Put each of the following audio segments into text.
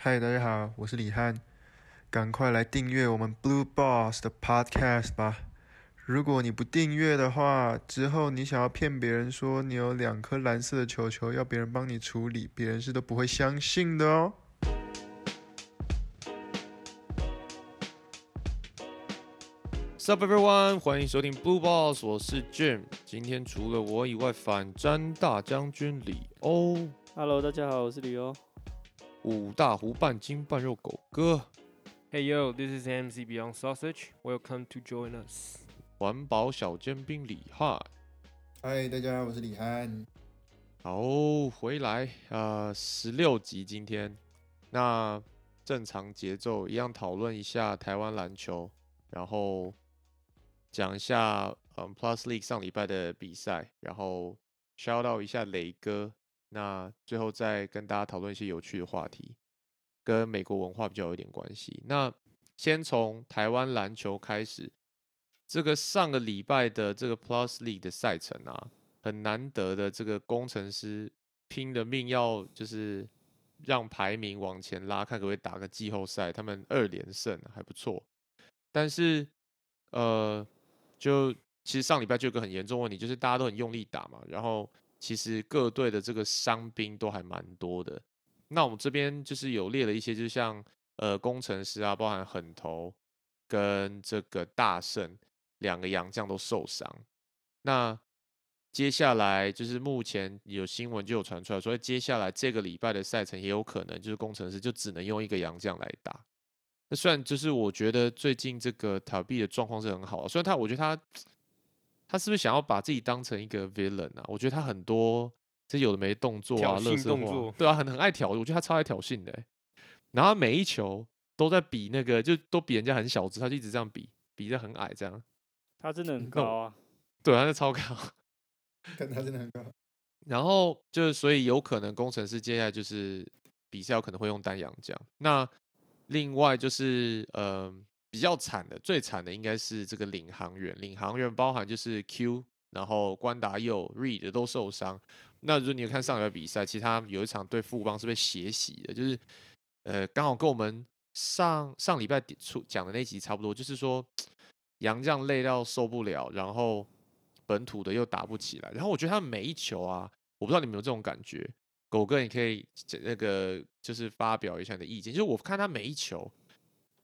嗨，大家好，我是李翰，赶快来订阅我们 Blue Boss 的 Podcast 吧。如果你不订阅的话，之后你想要骗别人说你有两颗蓝色的球球，要别人帮你处理，别人是都不会相信的哦。Sup everyone，欢迎收听 Blue Boss，我是 Jim。今天除了我以外，反战大将军李欧，Hello，大家好，我是李欧。五大湖半斤半肉狗哥，Hey yo, this is MC Beyond Sausage. Welcome to join us. 环保小尖兵李汉。嗨，大家好，我是李汉。好，回来啊，十六集今天，那正常节奏一样讨论一下台湾篮球，然后讲一下嗯 Plus League 上礼拜的比赛，然后 shout out 一下雷哥，那最后再跟大家讨论一些有趣的话题，跟美国文化比较有点关系。那先从台湾篮球开始，这个上个礼拜的这个 Plus League 的赛程啊。很难得的这个工程师拼了命要就是让排名往前拉，看可不可以打个季后赛。他们二连胜还不错，但是呃，就其实上礼拜就有个很严重问题，就是大家都很用力打嘛，然后其实各队的这个伤兵都还蛮多的。那我们这边就是有列了一些，就像呃工程师啊，包含狠头跟这个大胜两个洋将都受伤，那。接下来就是目前有新闻就有传出来，所以接下来这个礼拜的赛程也有可能就是工程师就只能用一个洋将来打。那虽然就是我觉得最近这个塔币的状况是很好，虽然他我觉得他他是不是想要把自己当成一个 villain 啊？我觉得他很多这有的没动作啊，乐色话动作对啊，很很爱挑，我觉得他超爱挑衅的欸、然后每一球都在比那个，就都比人家很小只，他就一直这样比，比的很矮这样。他真的很高啊，对，他是超高。但他真的很高。然后就是，所以有可能工程师接下来就是比赛有可能会用丹阳将。那另外就是，呃，比较惨的，最惨的应该是这个领航员。领航员包含就是 Q，然后关达佑、Reed 都受伤。那如果你有看上礼拜比赛，其他有一场对富邦是被血洗的，就是呃，刚好跟我们上上礼拜出讲的那集差不多，就是说杨将累到受不了，然后本土的又打不起来。然后我觉得他每一球啊，我不知道你们有没有这种感觉，狗哥你可以那个就是发表一下你的意见。就是我看他每一球，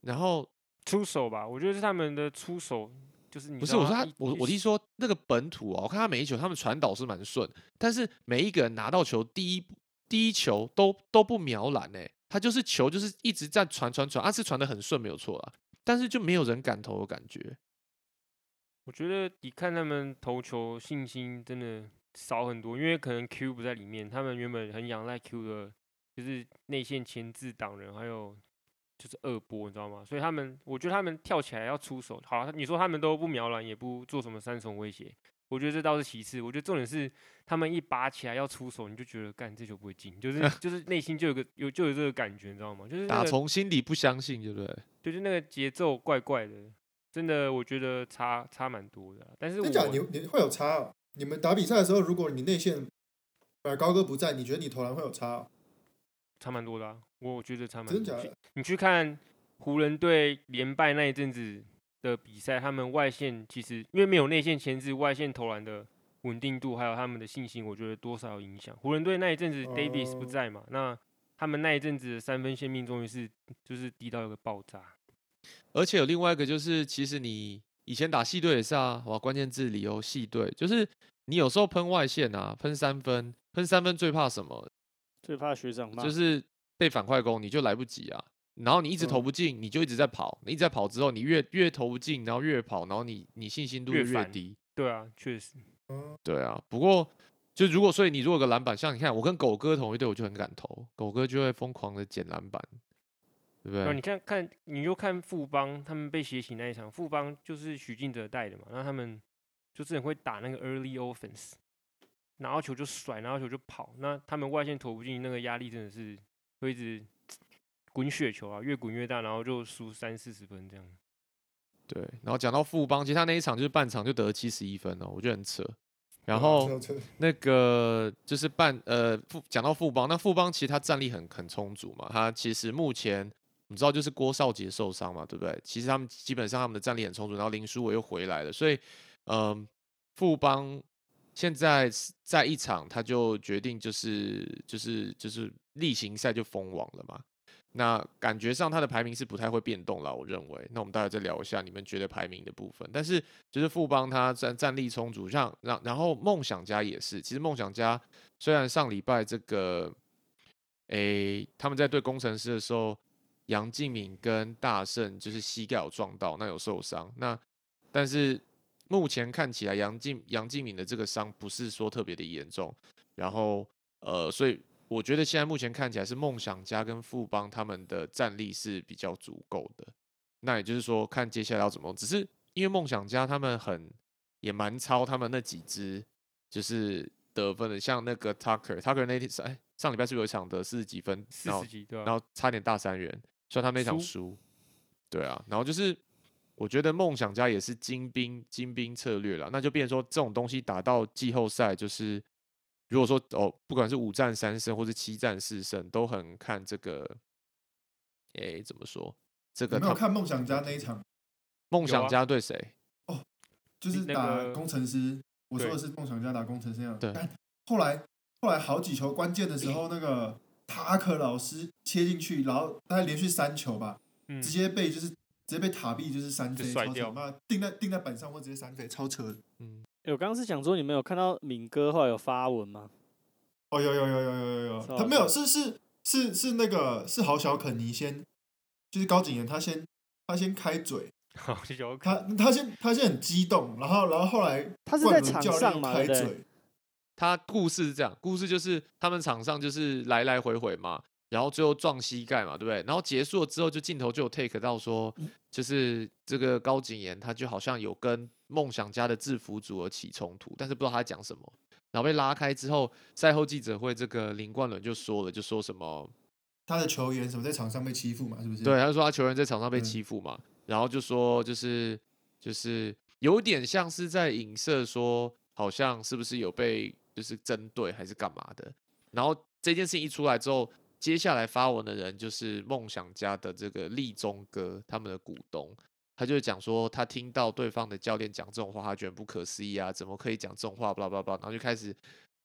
然后出手吧，我觉得是他们的出手，就是你不是我说他我我听说那个本土啊，我看他每一球他们传导是蛮顺，但是每一个人拿到球第一第一球都都不瞄篮哎、他就是球就是一直在传传传，他、是传的很顺没有错啦，但是就没有人敢投的感觉。我觉得你看他们投球信心真的少很多，因为可能 Q 不在里面，他们原本很仰赖 Q 的，就是内线前置挡人，还有就是二波，你知道吗？所以他们，我觉得他们跳起来要出手，好，你说他们都不瞄篮，也不做什么三重威胁，我觉得这倒是其次，我觉得重点是他们一拔起来要出手，你就觉得干这球不会进，就是 就是内心就有个有就有这个感觉，你知道吗？就是那打从心底不相信，对不对？就是那个节奏怪怪的，真的我觉得差差蛮多的啊。但是我真假？你你会有差、哦？你们打比赛的时候，如果你内线呃高哥不在，你觉得你投篮会有差、哦？差蛮多的、啊，我觉得差蛮多的。真假的？你去看湖人队连败那一阵子的比赛，他们外线其实因为没有内线牵制，外线投篮的稳定度还有他们的信心，我觉得多少有影响。湖人队那一阵子 Davis 不哦在嘛，那他们那一阵子的三分线命中率是就是低到一个爆炸。而且有另外一个就是，其实你以前打系队也是啊，哇，关键字理由系队就是你有时候喷外线啊，喷三分，喷三分最怕什么？最怕学长骂。就是被反快攻，你就来不及啊。然后你一直投嗯不进，你就一直在跑，你一直在跑之后，你越越投不进，然后越跑，然后你你信心度就越越低。对啊，确实。哦，对啊，不过就如果所以你如果个篮板，像你看我跟狗哥同一队，我就很敢投，狗哥就会疯狂的捡篮板，对不然后你？看看，你就看富邦他们被血洗那一场，富邦就是许晋哲带的嘛，然后他们就是很会打那个 early offense，拿到球就甩，拿到球就跑，那他们外线投不进，那个压力真的是会一直滚雪球啊，越滚越大，然后就输三四十分这样。对，然后讲到富邦，其实他那一场就是半场就得了七十一分哦，我觉得很扯。然后 那个就是半呃富讲到富邦，那富邦其实他战力很很充足嘛，他其实目前你知道就是郭少杰受伤嘛，对不对？其实他们基本上他们的战力很充足，然后林书伟又回来了，所以嗯、富邦现在在一场他就决定就是就是就是例行赛就封王了嘛。那感觉上他的排名是不太会变动了，我认为。那我们大家再聊一下你们觉得排名的部分。但是就是富邦他战战力充足，像然然后梦想家也是。其实梦想家虽然上礼拜这个，诶他们在对工程师的时候，杨敬敏跟大胜就是膝盖有撞到，那有受伤。那但是目前看起来杨敬杨敬敏的这个伤不是说特别的严重，然后呃，所以我觉得现在目前看起来是梦想家跟富邦他们的战力是比较足够的。那也就是说，看接下来要怎么。只是因为梦想家他们很也蛮超他们那几支就是得分的，像那个 Tucker，Tucker 那天哎上礼拜是不是有一场得四十几分，然后四十几？然后差点大三元，虽然他们那场输输，对啊，然后就是我觉得梦想家也是精兵精兵策略了，那就变成说这种东西打到季后赛，就是如果说哦，不管是五战三胜或是七战四胜，都很看这个，诶，怎么说？这个有没有看梦想家那一场？梦想家对谁？哦就是打工程师，我说的是梦想家打工程师那样。对但后来后来好几球关键的时候，那个塔克老师切进去，然后大概连续三球吧，嗯直，接被就是直接被塔壁就是三飞，超扯就甩掉妈定在定在板上或直接三飞，超扯。嗯，欸我刚刚是想说，你们有看到敏哥后来有发文吗？哦，有有有有有有有，他没有是是是是那个是郝小肯尼先，就是高景言他先他先开嘴，好有可他他先他先很激动，然后然后后来他是在场上开嘴，他故事是这样，故事就是他们场上就是来来回回嘛，然后最后撞膝盖嘛，对不对？然后结束了之后，就镜头就有 take 到说，就是这个高景言他就好像有跟梦想家的制服组而起冲突，但是不知道他在讲什么。然后被拉开之后，赛后记者会，这个林冠伦就说了，就说什么，他的球员什么在场上被欺负嘛，是不是？对，他就说他球员在场上被嗯欺负嘛，然后就说就是就是有点像是在影射说，好像是不是有被就是针对还是干嘛的。然后这件事情一出来之后，接下来发文的人就是梦想家的这个立中哥他们的股东，他就讲说他听到对方的教练讲这种话，他觉得不可思议啊，怎么可以讲这种话？巴拉巴拉巴，然后就开始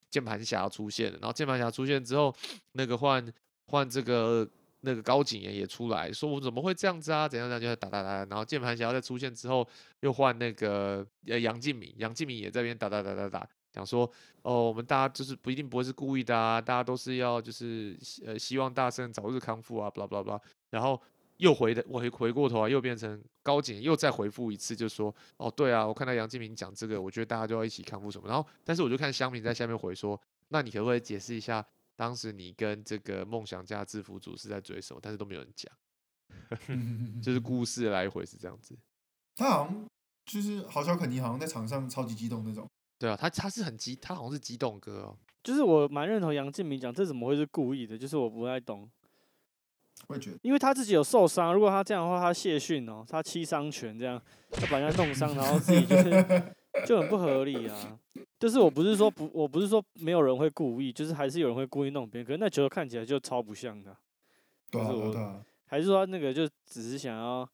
键盘侠出现了。然后键盘侠出现之后，那个换换这个那个高景言也出来说，我怎么会这样子啊？怎样怎样就打打打，然后键盘侠再出现之后，又换那个呃杨敬敏，杨敬敏也在边打打打打打，讲说哦，我们大家就是不一定不会是故意的啊，大家都是要就是呃希望大圣早日康复啊，巴拉巴拉，然后。又回的，我回回过头啊，又变成高景又再回复一次，就说哦，对啊，我看到杨敬明讲这个，我觉得大家都要一起康复什么。然后，但是我就看乡民在下面回说，那你可不可以解释一下，当时你跟这个梦想家制服组是在追什么？但是都没有人讲，嗯，就是故事来回是这样子。他好像就是郝小肯尼，好像在场上超级激动那种。对啊，他他是很激，他好像是激动哥哦。就是我蛮认同杨敬明讲，这怎么会是故意的？就是我不太懂，我也觉得，因为他自己有受伤，如果他这样的话，他谢逊哦，他七伤拳这样，他把人家弄伤，然后自己就是 就很不合理啊。就是我不是说不，我不是说没有人会故意，就是还是有人会故意弄别人，可是那球看起来就超不像的啊，对啊就是我对啊，还是说他那个就只是想要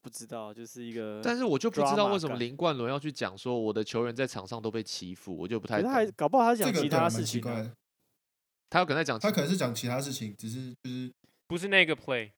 不知道，就是一个，但是我就不知道为什么林冠伦要去讲说我的球员在场上都被欺负，我就不太他还搞不好他讲其他事情啊，奇怪。他有可能在讲其，他可能是讲其他事情，只是就是，不是那个 play，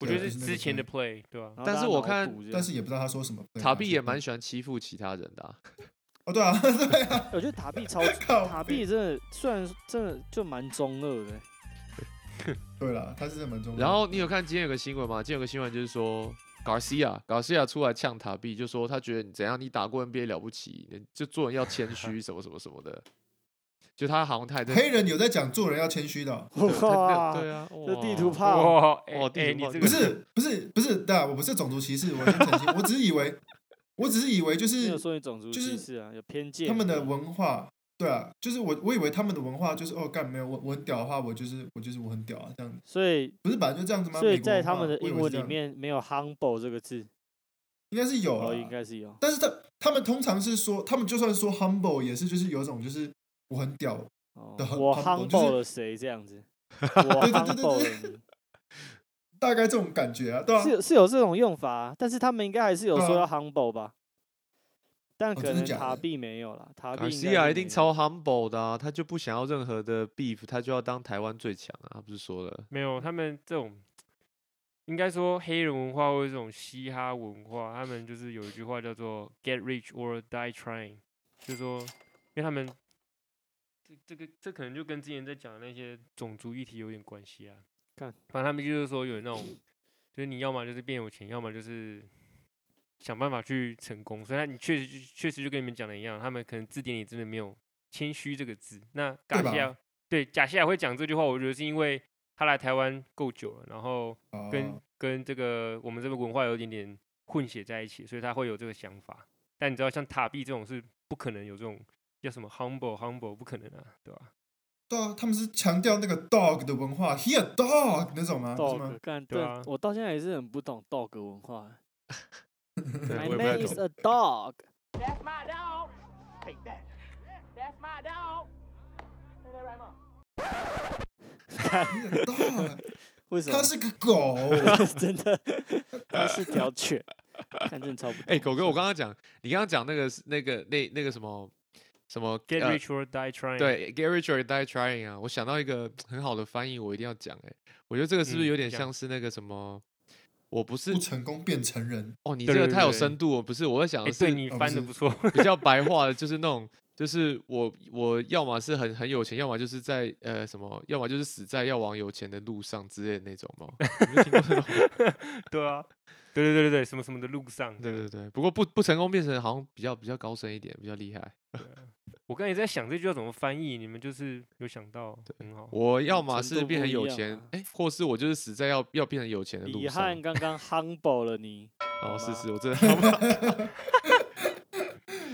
我觉得是之前的 play，对吧？但是我看但是也不知道他说什么。对塔比也嗯蛮喜欢欺负其他人的、啊。哦，对啊，对啊，我觉得塔壁超靠塔背壁真的虽然真的就蛮中二的欸、对了，他是真的蛮重要的。然后你有看今天有个新闻吗？今天有个新闻就是说，Garcia Garcia 出来呛塔比，就说他觉得你怎样，你打过 NBA 了不起，你就做人要谦虚，什么什么什么的。就他好像他也在黑人有在讲做人要谦虚的。哦，哇，对啊，这地图哇炮，哇，哇哎哎，地图炮。不你这个不是不是不是，对啊，我不是种族歧视，我先澄清，我只是以为，我只是以为就是说你种族就是歧视啊，有偏见。他们的文化，对啊，就是我我以为他们的文化就是哦，干没有我我很屌的话，我就是我就是我很屌啊，这样子，所以不是本来就这样子吗？所以美国在他们的英文里面没有 humble 这个字，应该是有哦，啊，应该是有。但是他他们通常是说，他们就算说 humble 也是就是有一种就是我很屌，哦的很我 humble 了谁这样子？我 humble 了你，大概这种感觉啊，对啊是，有是有这种用法啊，但是他们应该还是有说要 humble 吧？但哦可能塔币没有啦，塔币西亚一定超 humble 的啊，他就不想要任何的 beef，他就要当台湾最强啊，他不是说了？没有，他们这种应该说黑人文化或者这种嘻哈文化，他们就是有一句话叫做 “get rich or die trying”，就是说，因为他们这这个这可能就跟之前在讲的那些种族议题有点关系啊。看反正他们就是说有那种，就是你要么就是变有钱，要么就是想办法去成功。所以他你确实确实就跟你们讲的一样，他们可能字典里真的没有谦虚这个字。那对吧贾西亚对贾西亚会讲这句话，我觉得是因为他来台湾够久了，然后跟、哦跟这个我们这个文化有一点点混血在一起，所以他会有这个想法。但你知道，像塔币这种是不可能有这种叫什么 humble humble 不可能啊，对吧、对啊，他们是强调那个 dog 的文化，he a dog 那种吗？dog 干对,啊、我到现在也是很不懂 dog 文化。my name is a dog. That's my dog. Take that. That's my dog. 为什么？他是个狗，真的，他是条犬，看真超不。哎、狗哥，我刚刚讲，你刚刚讲那个那个那那个什么？什么 Get 呃 rich or die trying。，对，get rich or die trying 啊，我想到一个很好的翻译，我一定要讲哎、我觉得这个是不是嗯有点像是那个什么？我不是不成功变成人，哦，你这个太有深度了，不是？我在想是对你翻的不错。比较白话的，就是那种，就是我我要么是很很有钱，要么就是在呃什么，要么就是死在要往有钱的路上之类的那种嘛。你没有听过这种？对啊，对对对对对，什么什么的路上。对对对，不过不不成功变成人好像比较比较高深一点，比较厉害。我刚才也在想这句要怎么翻译，你们就是有想到，很好。我要么是变成有钱啊，哎、或是我就是死在要要变成有钱的路上。遗憾刚刚 humble 了你，哦，是吗是，我真的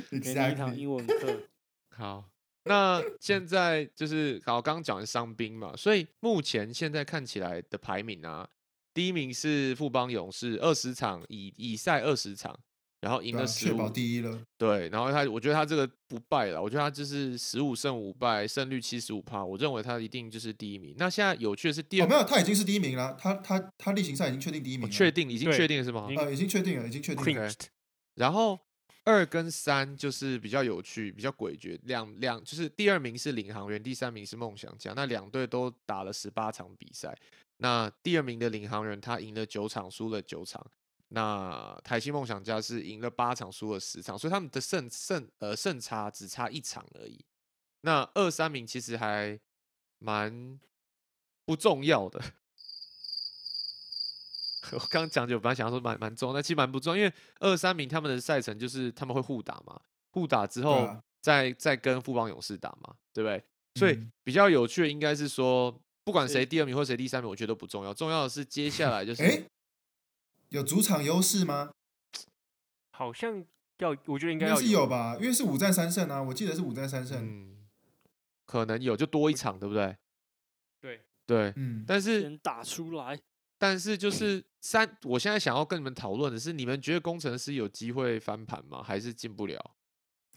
给你一堂英文课。好。那现在就是好，刚刚讲的伤兵嘛，所以目前现在看起来的排名啊，第一名是富邦勇士，二十场以以赛二十场，然后赢了十五确保，第一了，对，然后他我觉得他这个不败了，我觉得他就是十五胜五败，胜率七十五趴，我认为他一定就是第一名。那现在有趣的是第哦，二没有，他已经是第一名了，他他他例行赛已经确定第一名了，我确定已经确定了是吗已？经呃，已经确定了，已经确定了然后二跟三就是比较有趣、比较诡谲，两两就是第二名是领航员，第三名是梦想家，那两队都打了十八场比赛。那第二名的领航员他赢了九场，输了九场。那台新梦想家是赢了八场，输了十场，所以他们的胜胜呃胜差只差一场而已。那二三名其实还蛮不重要的。我刚刚讲就本来想要说蛮蛮重要，但其实蛮不重要，因为二三名他们的赛程就是他们会互打嘛，互打之后啊再、再跟富邦勇士打嘛，对不对？所以嗯比较有趣的应该是说，不管谁第二名或谁第三名，我觉得都不重要，重要的是接下来就是，哎，有主场优势吗？好像要，我觉得应应该是有吧，因为是五战三胜啊，我记得是五战三胜，嗯，可能有就多一场，对不对？对，对，嗯，但是先打出来，但是就是三，我现在想要跟你们讨论的是，你们觉得工程师有机会翻盘吗？还是进不了？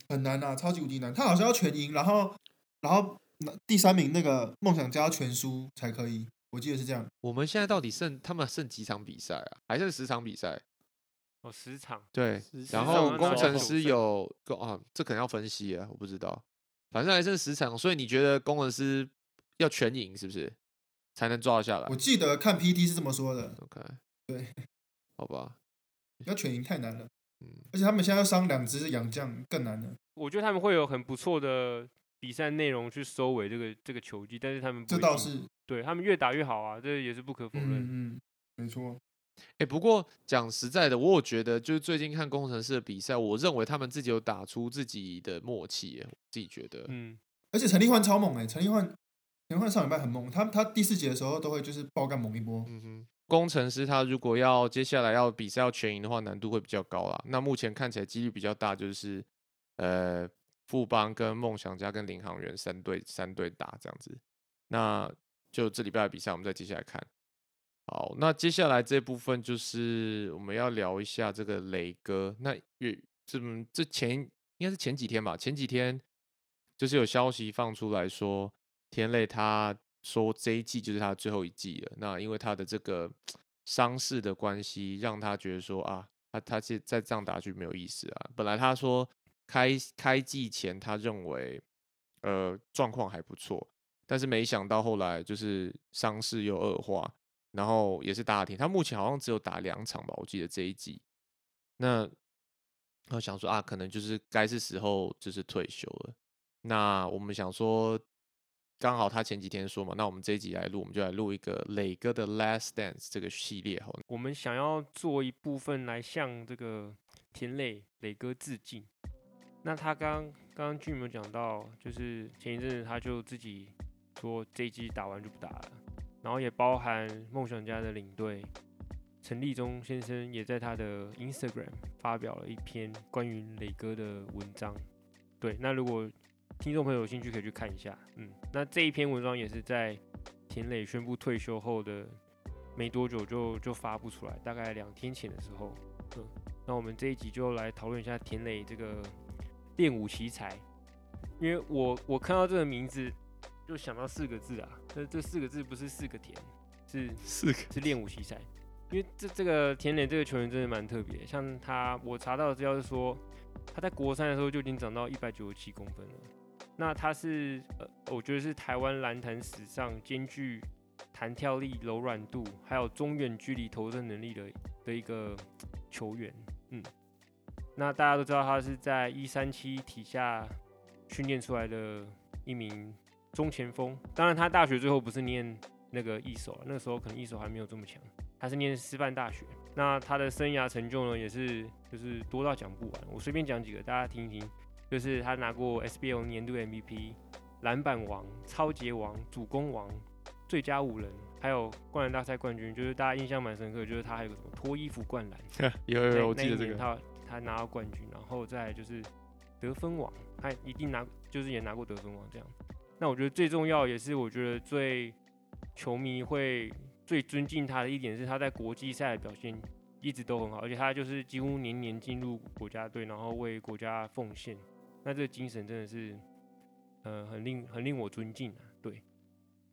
很难啊，超级无敌难，他好像要全赢，然后然后那第三名那个梦想家全输才可以，我记得是这样，我们现在到底剩他们剩几场比赛啊？还剩十场比赛？哦，十场，对，然后工程师有工啊，这可能要分析啊，我不知道。反正还剩十场，所以你觉得工程师要全赢是不是？才能抓得下来。我记得看 PT 是这么说的，？OK，对，好吧，要全赢太难了，嗯，而且他们现在要伤两只洋将，更难了，我觉得他们会有很不错的比赛内容去收尾这个这个球季，但是他们不这倒是，对他们越打越好啊，这也是不可否认。嗯嗯，没错，哎、不过讲实在的，我有觉得就是最近看工程师的比赛，我认为他们自己有打出自己的默契耶，我自己觉得，嗯，而且陈立焕超猛哎、陈立焕，陈立焕上礼拜很猛，他他第四节的时候都会就是爆干猛一波，嗯哼，工程师他如果要接下来要比赛要全赢的话，难度会比较高啦。那目前看起来几率比较大，就是呃富邦跟梦想家跟领航员三队三队打这样子。那就这礼拜的比赛，我们再接下来看。好，那接下来这部分就是我们要聊一下这个雷哥。那岳这这前应该是前几天吧，前几天就是有消息放出来说，田磊他说这一季就是他最后一季了。那因为他的这个伤势的关系，让他觉得说啊，他他现在这样打就没有意思啊。本来他说开开季前他认为呃状况还不错，但是没想到后来就是伤势又恶化，然后也是大停。他目前好像只有打两场吧，我记得这一季。那我想说啊，可能就是该是时候就是退休了。那我们想说，刚好他前几天说嘛，那我们这一集来录，我们就来录一个磊哥的 Last Dance 这个系列好。我们想要做一部分来向这个田磊磊哥致敬。那他刚刚刚剧有没有讲到，就是前一阵子他就自己说这一季打完就不打了，然后也包含梦想家的领队陈立忠先生也在他的 Instagram 发表了一篇关于磊哥的文章。对，那如果听众朋友有兴趣可以去看一下。嗯，那这一篇文章也是在田磊宣布退休后的没多久就就发布出来，大概两天前的时候。嗯，那我们这一集就来讨论一下田磊这个练武奇才，因为我我看到这个名字就想到四个字啊，这这四个字不是四个田，是 四个是练武奇才。因为这这个田磊这个球员真的蛮特别，像他我查到的资料是说，他在国三的时候就已经长到一百九十七公分了。那他是呃，我觉得是台湾篮坛史上兼具弹跳力、柔软度，还有中远距离投射能力的的一个球员。嗯，那大家都知道他是在一三七体下训练出来的一名中前锋。当然，他大学最后不是念那个一手，那个时候可能一手还没有这么强，他是念师范大学。那他的生涯成就呢，也是就是多到讲不完。我随便讲几个，大家听一听。就是他拿过 SBL 年度 MVP、篮板王、超级王、主攻王、最佳五人，还有灌篮大赛冠军。就是大家印象蛮深刻，就是他还有个什么脱衣服灌篮，有有有，我记得这个。他他拿到冠军，然后再就是得分王，他一定拿，就是也拿过得分王这样。那我觉得最重要，也是我觉得最球迷会最尊敬他的一点是他在国际赛的表现一直都很好，而且他就是几乎年年进入国家队，然后为国家奉献。那这个精神真的是，呃，很令很令我尊敬啊。对，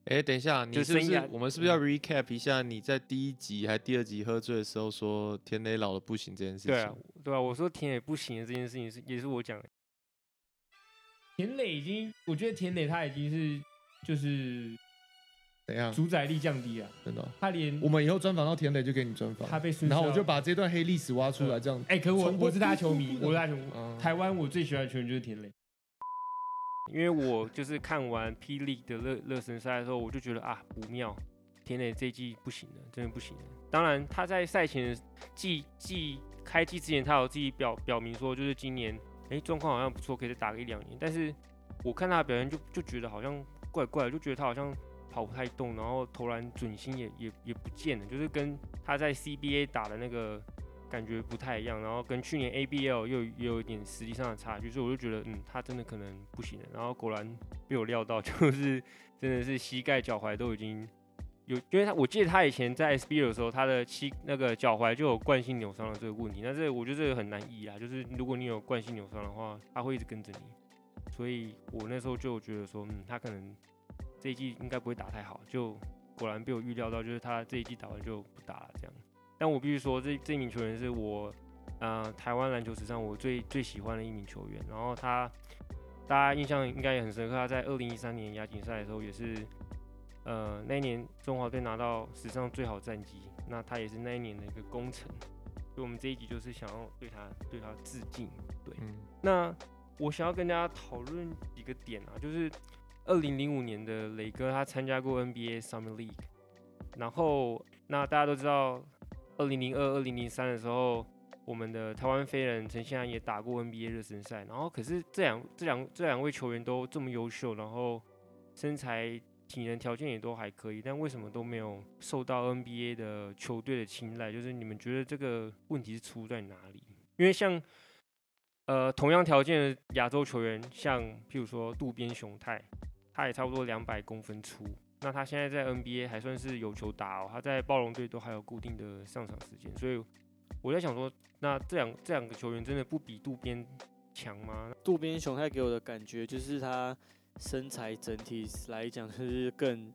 哎，等一下，你不是不是我们是不是要 recap 一下你在第一集还第二集喝醉的时候说田磊老了不行这件事情？对啊，对啊，我说田磊不行的这件事情是也是我讲的。田磊已经，我觉得田磊他已经是就是怎样？主宰力降低了，真的哦？他连我们以后专访到田磊就给你专访，他被孙然后我就把这段黑历史挖出来，这样。哎、可我我是他球迷，我是他球迷。嗯台湾我最喜欢的球员就是田磊，因为我就是看完霹雳的热热身赛的时候，我就觉得啊不妙，田磊这一季不行了，真的不行了。当然他在赛前的季季开季之前，他有自己表表明说，就是今年哎状况好像不错，可以再打个一两年。但是我看他的表现就就觉得好像怪怪的，就觉得他好像跑不太动，然后投篮准心也也也不见了，就是跟他在 CBA 打的那个感觉不太一样，然后跟去年 ABL 又有一点实力上的差距，所以我就觉得，嗯，他真的可能不行了。然后果然被我料到，就是真的是膝盖、脚踝都已经有，因为他我记得他以前在 SB 的时候，他的膝那个脚踝就有惯性扭伤的这个问题。那这个我觉得这个很难医啊，就是如果你有惯性扭伤的话，他会一直跟着你。所以我那时候就觉得说，嗯，他可能这一季应该不会打太好，就果然被我预料到，就是他这一季打完就不打了这样。但我必须说，这这名球员是我，呃，台湾篮球史上我最最喜欢的一名球员。然后他，大家印象应该也很深刻，他在二零一三年亚锦赛的时候也是，呃，那一年中华队拿到史上最好战绩，那他也是那一年的一个功臣。所以我们这一集就是想要对他对他致敬。对，嗯，那我想要跟大家讨论几个点啊，就是二零零五年的磊哥他参加过 NBA Summer League，然后那大家都知道，二零零二、二零零三的时候，我们的台湾飞人陈信安也打过 NBA 热身赛，然后可是这两这两这两位球员都这么优秀，然后身材体能条件也都还可以，但为什么都没有受到 NBA 的球队的青睐？就是你们觉得这个问题是出在哪里？因为像呃同样条件的亚洲球员，像譬如说渡边雄太，他也差不多两百公分出，那他现在在 NBA 还算是有球打哦，他在暴龙队都还有固定的上场时间，所以我在想说，那这两这两个球员真的不比渡边强吗？渡边雄太给我的感觉就是他身材整体来讲 就是更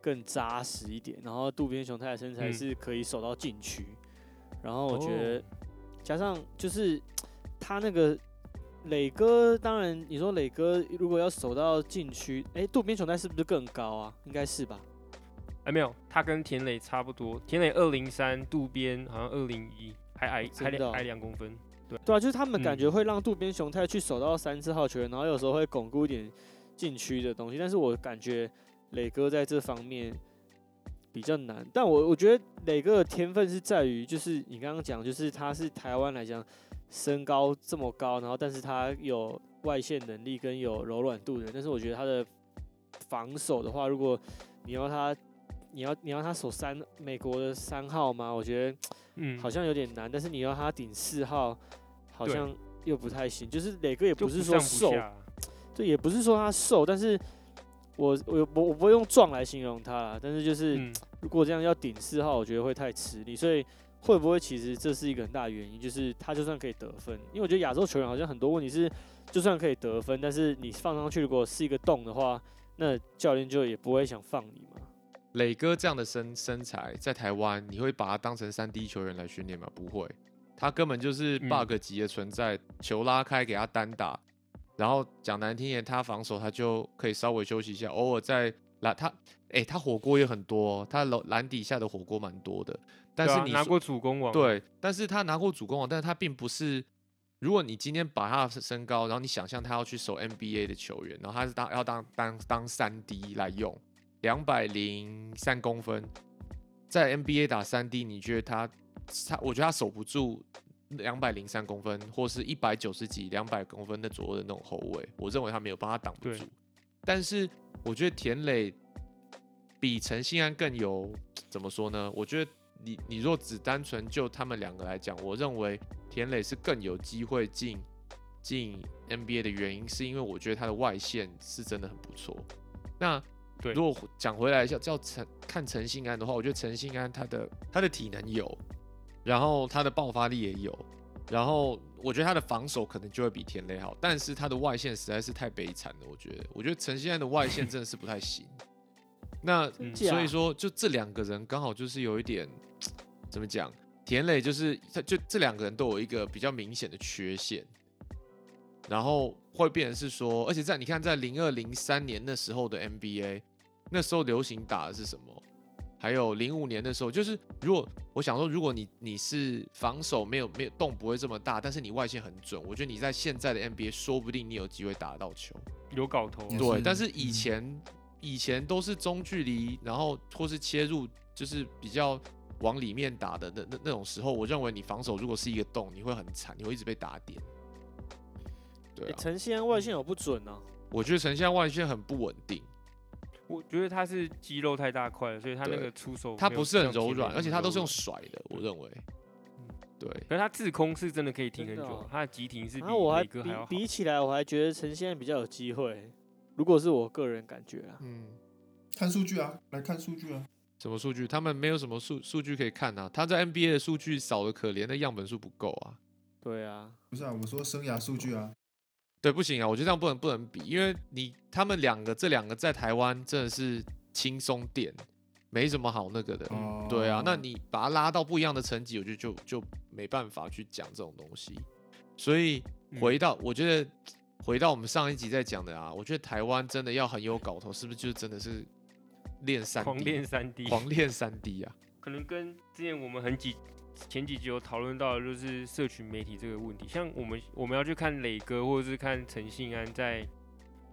更扎实一点，然后渡边雄太的身材嗯是可以守到禁区，然后我觉得哦加上就是 他那个磊哥，当然你说磊哥如果要守到禁区，哎、渡边雄太是不是更高啊？应该是吧？哎，没有，他跟田磊差不多，田磊二零三，渡边好像二零一，还矮还矮两公分。对啊，就是他们感觉嗯会让渡边雄太去守到三四号球员，然后有时候会巩固一点禁区的东西。但是我感觉磊哥在这方面比较难。但我我觉得磊哥的天分是在于，就是你刚刚讲，就是他是台湾来讲身高这么高，然后但是他有外线能力跟有柔软度的。但是我觉得他的防守的话，如果你要他，你要你要他守三美国的三号吗？我觉得。嗯，好像有点难，但是你要他顶四号，好像又不太行。就是磊哥也不是说瘦，下就也不是说他瘦，但是我我我我不会用壮来形容他啦。但是就是、嗯，如果这样要顶四号，我觉得会太吃力。所以会不会其实这是一个很大的原因，就是他就算可以得分，因为我觉得亚洲球员好像很多问题是，就算可以得分，但是你放上去如果是一个洞的话，那教练就也不会想放你嘛。磊哥这样的身身材，在台湾你会把他当成三 D 球员来训练吗？不会，他根本就是嗯 bug 级的存在，球拉开给他单打，然后讲难听点，他防守他就可以稍微休息一下，偶尔在篮他，哎、他火锅也很多哦，他篮篮底下的火锅蛮多的，但对是你啊拿过主攻王，，对，但是他拿过主攻王，但是他并不是。如果你今天把他的身高，然后你想象他要去守 NBA 的球员，然后他是当要当当当三 D 来用，两百零三公分，在 NBA 打三 D，你觉得他他？我觉得他守不住两百零三公分，或是一百九十几、两百公分的左右的那种后卫，我认为他没有帮他挡不住。但是我觉得田磊比陈信安更有怎么说呢？我觉得你你若只单纯就他们两个来讲，我认为田磊是更有机会进进 NBA 的原因，是因为我觉得他的外线是真的很不错。那对如果讲回来，叫叫陈看陈信安的话，我觉得陈信安他的他的体能有，然后他的爆发力也有，然后我觉得他的防守可能就会比田磊好，但是他的外线实在是太悲惨了。我觉得，我觉得陈现在的外线真的是不太行。那嗯所以说，就这两个人刚好就是有一点怎么讲？田磊就是他，就这两个人都有一个比较明显的缺陷，然后会变成是说，而且在你看，在零二零三年那时候的 NBA，那时候流行打的是什么？还有零五年的时候，就是如果我想说，如果你你是防守没有没有洞不会这么大，但是你外线很准，我觉得你在现在的 NBA 说不定你有机会打得到球。有搞头对，但是以嗯前、以前都是中距离，然后或是切入，就是比较往里面打的那那那种时候，我认为你防守如果是一个洞，你会很惨，你会一直被打点。对诶啊，陈信安外线有不准呢、我觉得陈现外线很不稳定，我觉得他是肌肉太大块了，所以他那对个出手他不是很柔软，而且他都是用甩的，我认为。对，可是他自空是真的可以停很久的哦，他的急停是比我还比磊哥还要好。比起来，我还觉得陈现在比较有机会。如果是我个人感觉啊，嗯，看数据啊，来看数据啊。什么数据？他们没有什么数数据可以看啊。他在 NBA 的数据少的可怜，那样本数不够啊。对啊，不是啊，我说生涯数据啊，对，不行啊，我觉得这样不能不能比，因为你他们两个这两个在台湾真的是轻松点，没什么好那个的。哦，对啊，那你把它拉到不一样的层级，我觉得就就没办法去讲这种东西。所以嗯回到，我觉得回到我们上一集在讲的啊，我觉得台湾真的要很有搞头，是不是就真的是练三 D，狂练三 D，狂练三 D 啊？可能跟之前我们很几前几集有讨论到，就是社群媒体这个问题。像我们我们要去看磊哥，或者是看陈信安在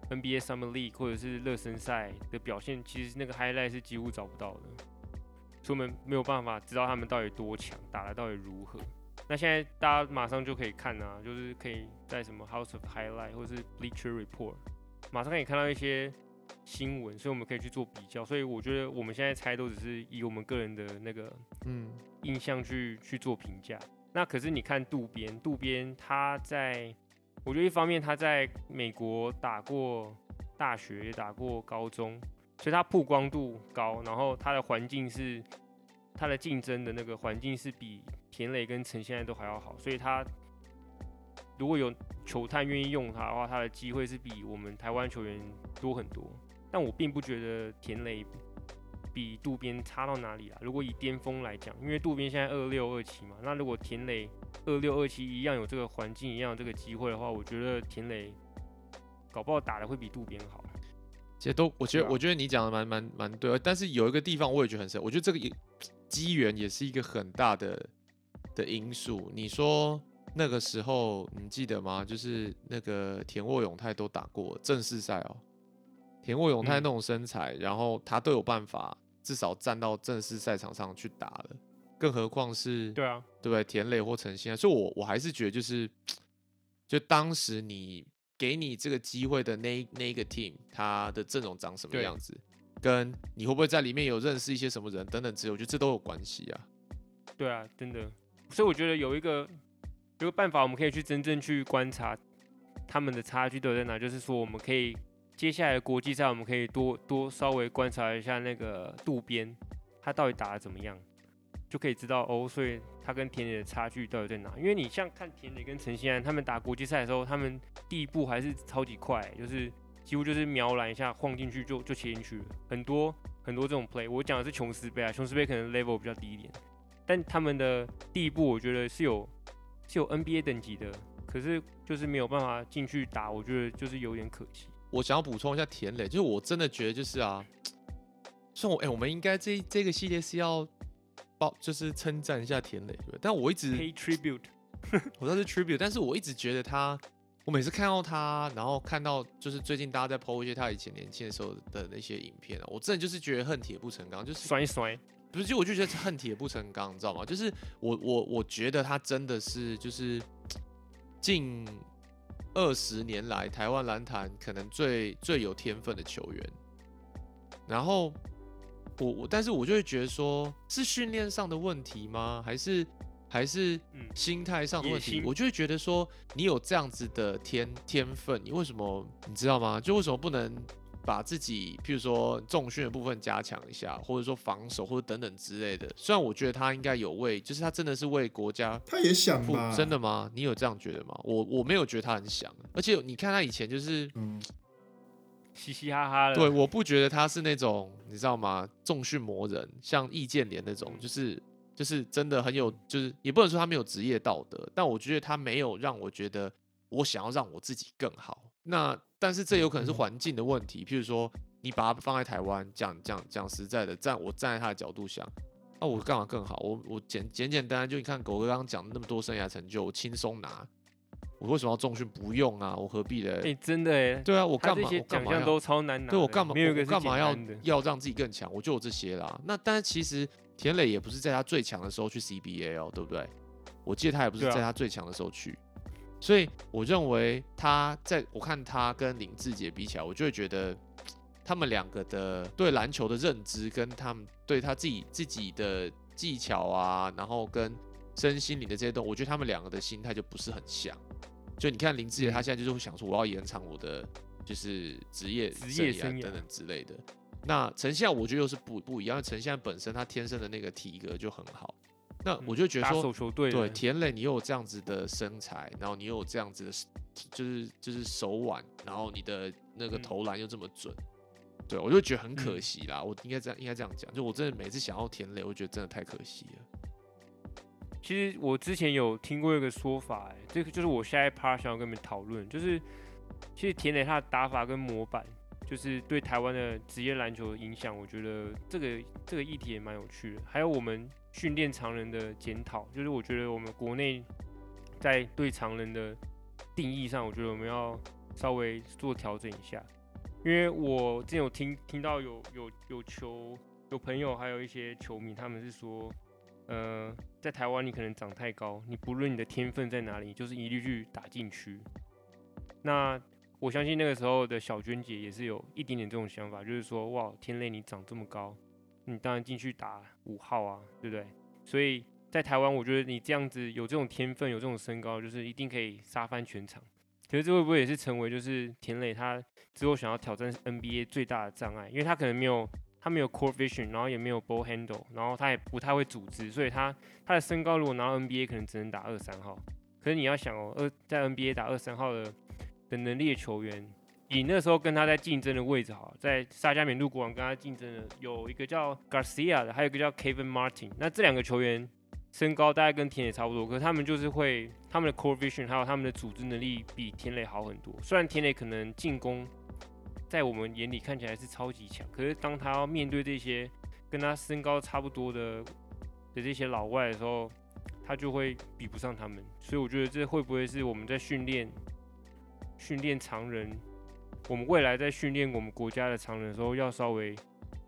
NBA Summer League 或者是热身赛的表现，其实那个 highlight 是几乎找不到的，所以我们没有办法知道他们到底多强，打的到底如何。那现在大家马上就可以看啊，就是可以在什么 House of Highlight 或者是 Bleacher Report，马上可以看到一些新闻，所以我们可以去做比较。所以我觉得我们现在猜都只是以我们个人的那个嗯，印象去去做评价。那可是你看渡边，渡边他在，我觉得一方面他在美国打过大学，也打过高中，所以他曝光度高，然后他的环境是他的竞争的那个环境是比田磊跟陈现在都还要好，所以他如果有球探愿意用他的话，他的机会是比我们台湾球员多很多。但我并不觉得田磊比渡边差到哪里啊。如果以巅峰来讲，因为渡边现在二六二七嘛，那如果田磊二六二七一样有这个环境，一样有这个机会的话，我觉得田磊搞不好打的会比渡边好。其实都，我觉得，啊我觉得你讲的蛮蛮蛮对的，但是有一个地方我也觉得很深，我觉得这个也 机缘也是一个很大的的因素。你说那个时候你记得吗？就是那个田沃永泰都打过正式赛哦，田沃永泰嗯那种身材，然后他都有办法至少站到正式赛场上去打了，更何况是对啊，对不对？田磊或陈信啊，所以我我还是觉得就是，就当时你给你这个机会的那一那一个 team，他的阵容长什么样子，跟你会不会在里面有认识一些什么人等等之类，我觉得这都有关系啊。对啊，真的。所以我觉得有一个有个办法，我们可以去真正去观察他们的差距都在哪，就是说我们可以接下来国际赛，我们可以多多稍微观察一下那个渡边，他到底打的怎么样，就可以知道哦，所以他跟田野的差距到底在哪？因为你像看田野跟陈信安他们打国际赛的时候，他们第一步还是超级快，就是几乎就是瞄篮一下晃进去就就切进去了，很多很多这种 play。我讲的是琼斯杯啊，琼斯杯可能 level 比较低一点，但他们的第一步我觉得是有是有 NBA 等级的，可是就是没有办法进去打，我觉得就是有点可惜。我想要补充一下田磊，就是我真的觉得就是啊，算我哎、我们应该这这个系列是要报，就是称赞一下田磊，对不对？但我一直 Pay tribute，我知道是 tribute，但是我一直觉得他，我每次看到他，然后看到就是最近大家在 PO 一些他以前年轻的时候的那些影片啊，我真的就是觉得恨铁不成钢，就是摔一甩，不是，就我就觉得恨铁不成钢，你知道吗？就是我我我觉得他真的是就是近二十年来台湾篮坛可能最最有天分的球员。然后我我，但是我就会觉得说，是训练上的问题吗？还是还是嗯心态上的问题？心我就会觉得说，你有这样子的天天分，你为什么你知道吗？就为什么不能把自己，譬如说重训的部分加强一下，或者说防守或者等等之类的。虽然我觉得他应该有为，就是他真的是为国家他也想付吧？真的吗？你有这样觉得吗？我我没有觉得他很想，而且你看他以前就是，嗯，嘻嘻哈哈的。对，我不觉得他是那种你知道吗？重训魔人，像易建联那种，就是就是真的很有，就是也不能说他没有职业道德，但我觉得他没有让我觉得我想要让我自己更好。那但是这有可能是嗯环境的问题，譬如说你把它放在台湾，讲讲讲实在的，站我站在他的角度想，那、我干嘛更好？我我简简简单单就你看狗哥刚刚讲的那么多生涯成就，我轻松拿，我为什么要重训？不用啊，我何必嘞？哎、真的哎，对啊，我干嘛？干嘛要？都超难拿。对我干嘛？我没有干嘛要要让自己更强？我就有这些啦。那但是其实田磊也不是在他最强的时候去 CBA 哦，对不对？我记得他也不是在他最强的时候去，所以我认为他在我看他跟林志杰比起来，我就会觉得他们两个的对篮球的认知跟他们对他自己自己的技巧啊，然后跟身心灵的这些东西，我觉得他们两个的心态就不是很像。就你看林志杰，他现在就是会想说，我要延长我的就是职业职业生涯等等之类的。那陈夏我觉得又是不不一样，陈夏本身他天生的那个体格就很好。那我就觉得打说，手球队对田磊，你又有这样子的身材，然后你又有这样子的，就是就是手腕，然后你的那个嗯投篮又这么准，对我就觉得很可嗯惜啦。我应该这样应该这样讲，就我真的每次想要田磊，我觉得真的太可惜了。其实我之前有听过一个说法、哎，这个就是我下一 part 想要跟你们讨论，就是其实田磊他的打法跟模板，就是对台湾的职业篮球的影响，我觉得这个这个议题也蛮有趣的。还有我们训练常人的检讨，就是我觉得我们国内在对常人的定义上，我觉得我们要稍微做调整一下。因为我之前有听听到有有有球有朋友还有一些球迷，他们是说，呃，在台湾你可能长太高，你不论你的天分在哪里，就是一律去打禁区。那我相信那个时候的小娟姐也是有一点点这种想法，就是说，哇，天雷你长这么高，你当然进去打五号啊，对不对？所以在台湾，我觉得你这样子有这种天分，有这种身高，就是一定可以杀翻全场。可是这会不会也是成为就是田磊他之后想要挑战 NBA 最大的障碍？因为他可能没有他没有 core vision，然后也没有 ball handle，然后他也不太会组织，所以他他的身高如果拿到 NBA 可能只能打二三号。可是你要想哦，二在 NBA 打二三号的的能力的球员，以那时候跟他在竞争的位置好，在沙加缅度国王跟他竞争的有一个叫 Garcia 的，还有一个叫 Kevin Martin。那这两个球员身高大概跟田磊差不多，可是他们就是会他们的 core vision 还有他们的组织能力比田磊好很多。虽然田磊可能进攻在我们眼里看起来是超级强，可是当他要面对这些跟他身高差不多的的这些老外的时候，他就会比不上他们。所以我觉得这会不会是我们在训练训练常人，我们未来在训练我们国家的常人的时候，要稍微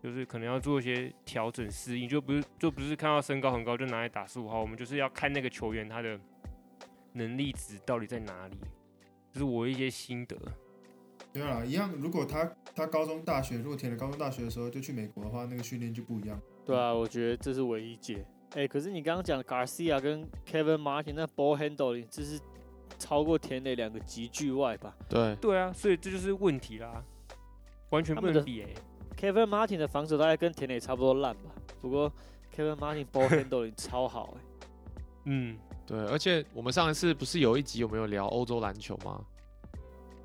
就是可能要做一些调整适应，就不是就不是看到身高很高就拿来打十五号，我们就是要看那个球员他的能力值到底在哪里。这是我一些心得。对啊，一样。如果他他高中、大学，如果填了高中、大学的时候就去美国的话，那个训练就不一样。对啊，我觉得这是唯一解。哎、可是你刚刚讲 Garcia 跟 Kevin Martin 那 ball handling，这是超过田磊两个级距外吧对，对啊，所以这就是问题啦，完全不能比哎、？Kevin Martin 的防守大概跟田磊差不多烂吧，不过 Kevin Martin ball handling 超好哎、嗯，对，而且我们上一次不是有一集有没有聊欧洲篮球吗？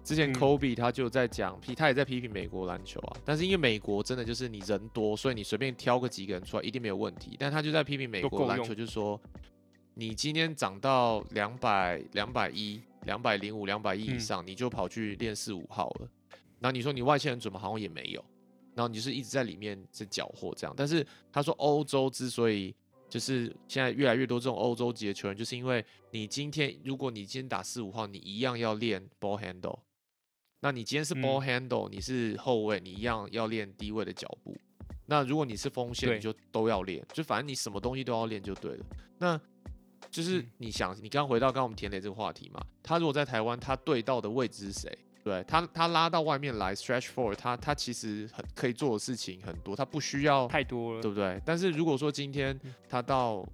之前嗯 Kobe 他就在讲批，他也在批评美国篮球啊。但是因为美国真的就是你人多，所以你随便挑个几个人出来一定没有问题。但他就在批评美国篮球，就是说你今天涨到两百、两百一、两百零五、两百一以嗯上，你就跑去练四五号了。然后你说你外线很准吗？好像也没有。然后你就是一直在里面在缴获这样。但是他说欧洲之所以就是现在越来越多这种欧洲级的球员，就是因为你今天如果你今天打四五号，你一样要练 ball handle。那你今天是 ball 嗯 handle，、你是后卫，你一样要练低位的脚步。那如果你是锋线，你就都要练，就反正你什么东西都要练就对了。那就是嗯你想，你刚刚回到刚刚我们田磊这个话题嘛，他如果在台湾，他对到的位置是谁？对他，他拉到外面来 stretch forward，他他其实很可以做的事情很多，他不需要太多了对。不对？但是如果说今天嗯他到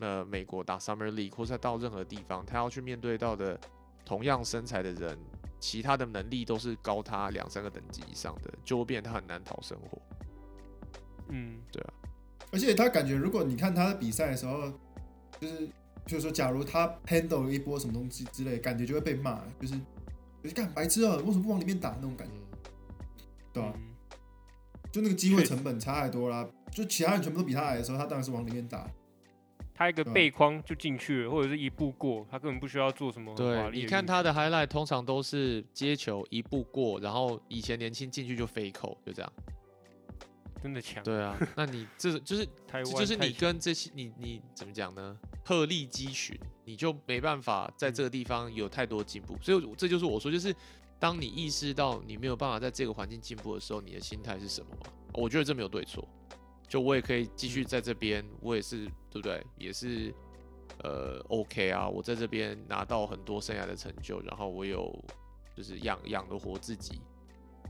呃美国打 Summer League，或者他到任何地方，他要去面对到的同样身材的人，其他的能力都是高他两三个等级以上的，就会变得他很难讨生活。嗯，对啊而且他感觉，如果你看他比赛的时候，就是比如说，假如他 handle 了一波什么东西之类，感觉就会被骂，就是就是干白痴啊，为什么不往里面打那种感觉，嗯，对吧、嗯就那个机会成本差太多啦。就其他人全部都比他矮的时候，他当然是往里面打。他一个背框就进去了，或者是一步过，他根本不需要做什么对，你看他的 highlight 通常都是接球一步过，然后以前年轻进去就飞扣，就这样。真的强。对啊，那你这就是 就是你跟这些你你怎么讲呢？鹤立鸡群，你就没办法在这个地方有太多进步。所以这就是我说，就是当你意识到你没有办法在这个环境进步的时候，你的心态是什么嘛？我觉得这没有对错。就我也可以继续在这边，我也是对不对？也是呃 OK 啊，我在这边拿到很多生涯的成就，然后我有就是养养得活自己。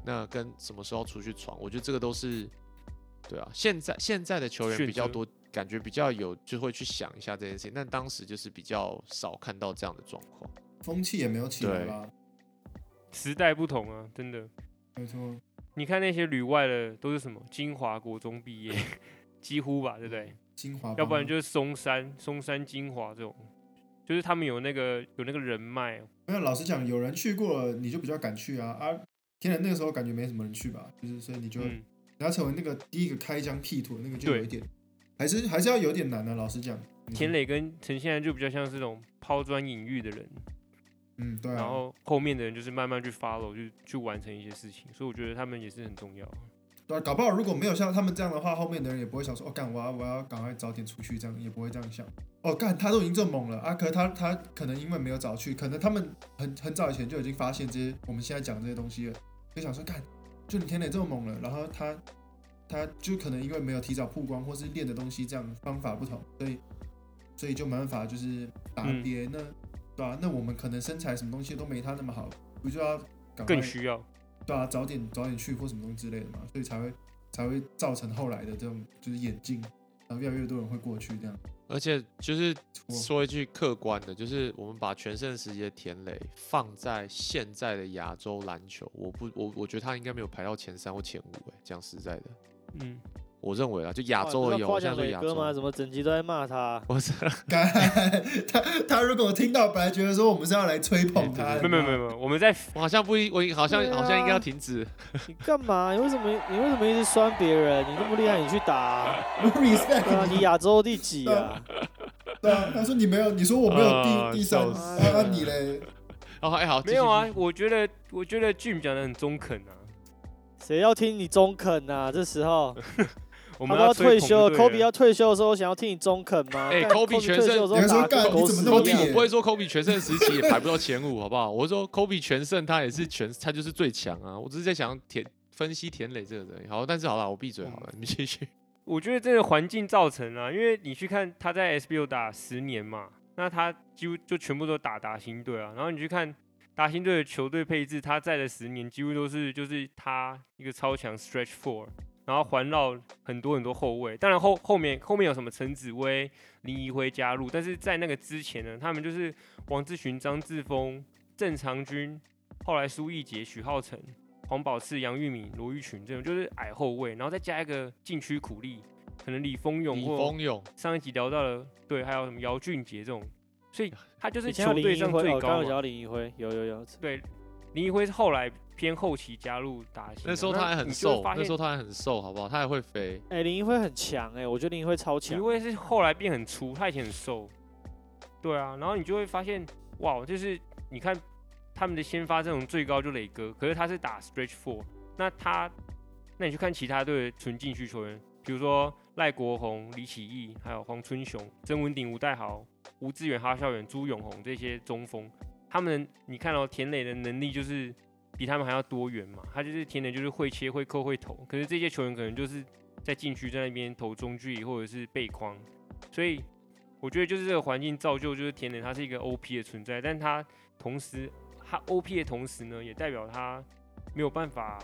那跟什么时候出去闯，我觉得这个都是对啊。现在现在的球员比较多，感觉比较有就会去想一下这件事情，但当时就是比较少看到这样的状况。风气也没有起来吧？时代不同啊，真的。没错，你看那些旅外的都是什么？金华国中毕业，几乎吧，对不对？金华帮，要不然就是松山、松山金华这种，就是他们有那个有那个人脉。没有。老实讲，有人去过了，你就比较敢去啊啊！天然那个时候感觉没什么人去吧，就是所以你就嗯，你要成为那个第一个开疆辟土的那个，就有一点，还是还是要有点难的、老实讲，田磊跟陈现在就比较像是这种抛砖引玉的人，嗯，对啊，然后后面的人就是慢慢去 follow，去去完成一些事情，所以我觉得他们也是很重要。对啊，搞不好如果没有像他们这样的话，后面的人也不会想说，哦，干，我要我要赶快早点出去，这样也不会这样想。哦，干，他都已经这么猛了啊，可是他他可能因为没有早去，可能他们很很早以前就已经发现这些我们现在讲这些东西了，就想说，干，就你田磊这么猛了，然后他他就可能因为没有提早曝光，或是练的东西这样方法不同，所以所以就没办法就是打嗯 NBA、那对啊，那我们可能身材什么东西都没他那么好，不就要赶快更需要。对啊，早点早点去或什么东西之类的嘛，所以才会才会造成后来的这种就是眼镜，然后越来越多人会过去这样。而且就是说一句客观的，就是我们把全盛时期的田磊放在现在的亚洲篮球，我不我我觉得他应该没有排到前三或前五，哎，讲实在的，嗯，我认为啊，就亚洲而言，你不是要夸我现在说亚奖磊哥吗？洲，怎么整集都在骂他？我是 干 他他如果听到，本来觉得说我们是要来吹捧他，对没有没有没有，我们在我好像不一，我好像对好像应该要啊停止。你干嘛？你为什么你为什么一直酸别人？你那么厉害，你去打啊、respect 对啊，你亚洲第几啊？对啊，他说你没有，你说我没有啊第第三，笑死啊啊你嘞？哦，哎好，没有啊，，我觉得我觉得 Jim 讲的很中肯啊，谁要听你中肯啊？这时候 我们要退休，Kobe 要退休的时候，想要听你中肯吗？哎干 Kobe 全盛的时候打干你怎么跟狗屎么铁我不会说 Kobe 全盛时期也排不到前五，好不好？我是说 Kobe 全盛他也是全，他就是最强啊。我只是在想田分析田磊这个人，好，但是好了，我闭嘴好了，你们继续。我觉得这个环境造成啊，因为你去看他在 SBO 打十年嘛，那他几乎就全部都打打新队啊，然后你去看达兴队的球队配置，他在的十年几乎都是就是他一个超强 stretch four，然后环绕很多很多后卫，当然后后面后面有什么陈子威、林怡辉加入，但是在那个之前呢，他们就是王志群、张志峰、郑长军，后来苏奕杰、许浩成。黄宝赐、杨玉敏、罗玉群这种就是矮后卫，然后再加一个禁区苦力，可能李峰勇李或峰勇，上一集聊到了，对，还有什么姚俊杰这种，所以他就是前有球队林一辉，哦，刚上最高嘛。刚有讲到林一辉，有有有，对，林一辉是后来偏后期加入打那时候他还很瘦，那时候他还很瘦，好不好？他还会飞。哎，林一辉很强哎，我觉得林一辉超林强奕。辉是后来变很粗，他以前很瘦，对啊，然后你就会发现，哇，就是你看他们的先发阵容最高就磊哥，可是他是打 stretch four，那他，那你去看其他队的纯禁区球员，比如说赖国宏、李启义，还有黄春雄、曾文鼎、吴代豪、吴志远、哈孝远、朱永红这些中锋，他们你看到、田磊的能力就是比他们还要多元嘛，他就是田磊就是会切、会扣、会投，可是这些球员可能就是在禁区在那边投中距离或者是背框，所以我觉得就是这个环境造就，就是田磊他是一个 OP 的存在，但他同时他 OP 的同时呢，也代表他没有办法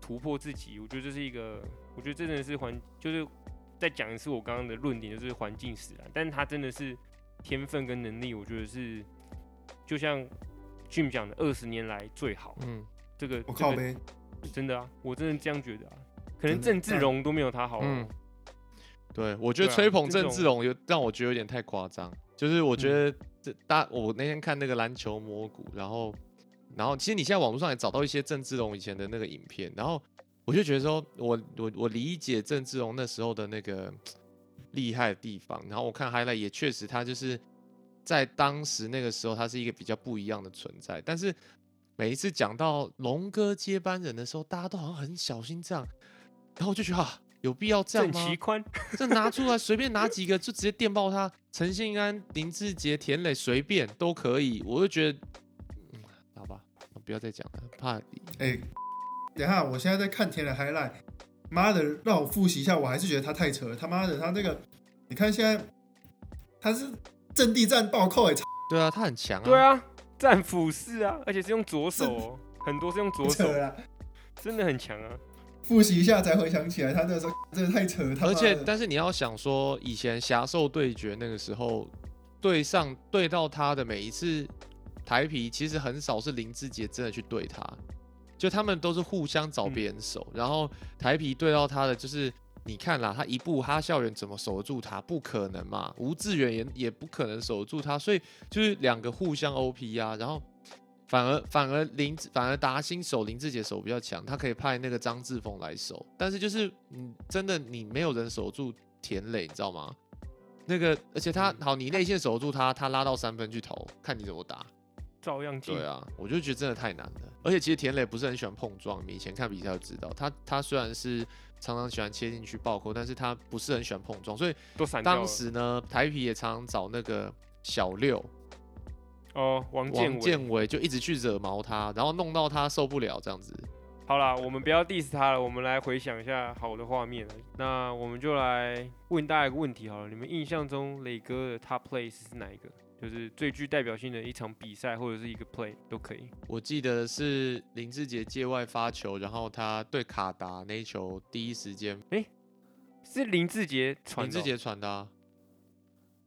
突破自己。我觉得这是一个，我觉得这真的是环，就是再讲一次我刚刚的论点，就是环境使然。但是他真的是天分跟能力，我觉得是就像 Jim 讲的，二十年来最好。嗯，这个我靠呗，真的啊，我真的这样觉得啊。可能郑志荣都没有他好、哦。嗯对，我觉得吹捧郑志荣有让我觉得有点太夸张。就是我觉嗯得这大，我那天看那个篮球蘑菇，然后然后其实你现在网络上也找到一些郑志荣以前的那个影片，然后我就觉得说，我我我理解郑志龙那时候的那个厉害的地方，然后我看 highlight 也确实他就是在当时那个时候他是一个比较不一样的存在，但是每一次讲到龙哥接班人的时候，大家都好像很小心这样，然后我就觉得啊，有必要这样吗？郑其？宽，这拿出来随便拿几个就直接电爆他，陈信安、林志杰、田磊随便都可以，我就觉得，嗯，好吧，不要再讲了，怕哎，等一下，我现在在看田的 highlight，妈的，让我复习一下，我还是觉得他太扯了，他妈的，他那个，你看现在他是阵地战暴扣哎，对啊，他很强啊，对，啊，战斧式啊，而且是用左手哦，很多是用左手。真的很强啊。复习一下才回想起来，他那个时候真的太扯了。他而且但是你要想说，以前侠兽对决那个时候对上对到他的每一次台皮，其实很少是林志杰真的去对他，就他们都是互相找别人守，然后台皮对到他的就是。你看啦，他一步哈校园怎么守得住他？不可能嘛，吴志远也也不可能守得住他，所以就是两个互相 OP 啊，然后反而反而林反而达兴守林志杰守比较强，他可以派那个张志峰来守，但是就是嗯，真的你没有人守住田磊，你知道吗？那个而且他好，你内线守住他，他拉到三分去投，看你怎么打。照样进。对啊，我就觉得真的太难了。而且其实田磊不是很喜欢碰撞，你以前看比赛就知道，他他虽然是常常喜欢切进去暴扣，但是他不是很喜欢碰撞，所以当都闪掉了。时呢，台皮也常常找那个小六哦，王建伟。建伟就一直去惹毛他，然后弄到他受不了这样子。好啦，我们不要 diss 他了，我们来回想一下好的画面。那我们就来问大家一个问题好了，你们印象中磊哥的 top place 是哪一个？就是最具代表性的一场比赛或者是一个 play 都可以。我记得是林志杰界外发球，然后他对卡达那一球第一时间是林志杰传林志杰传的啊，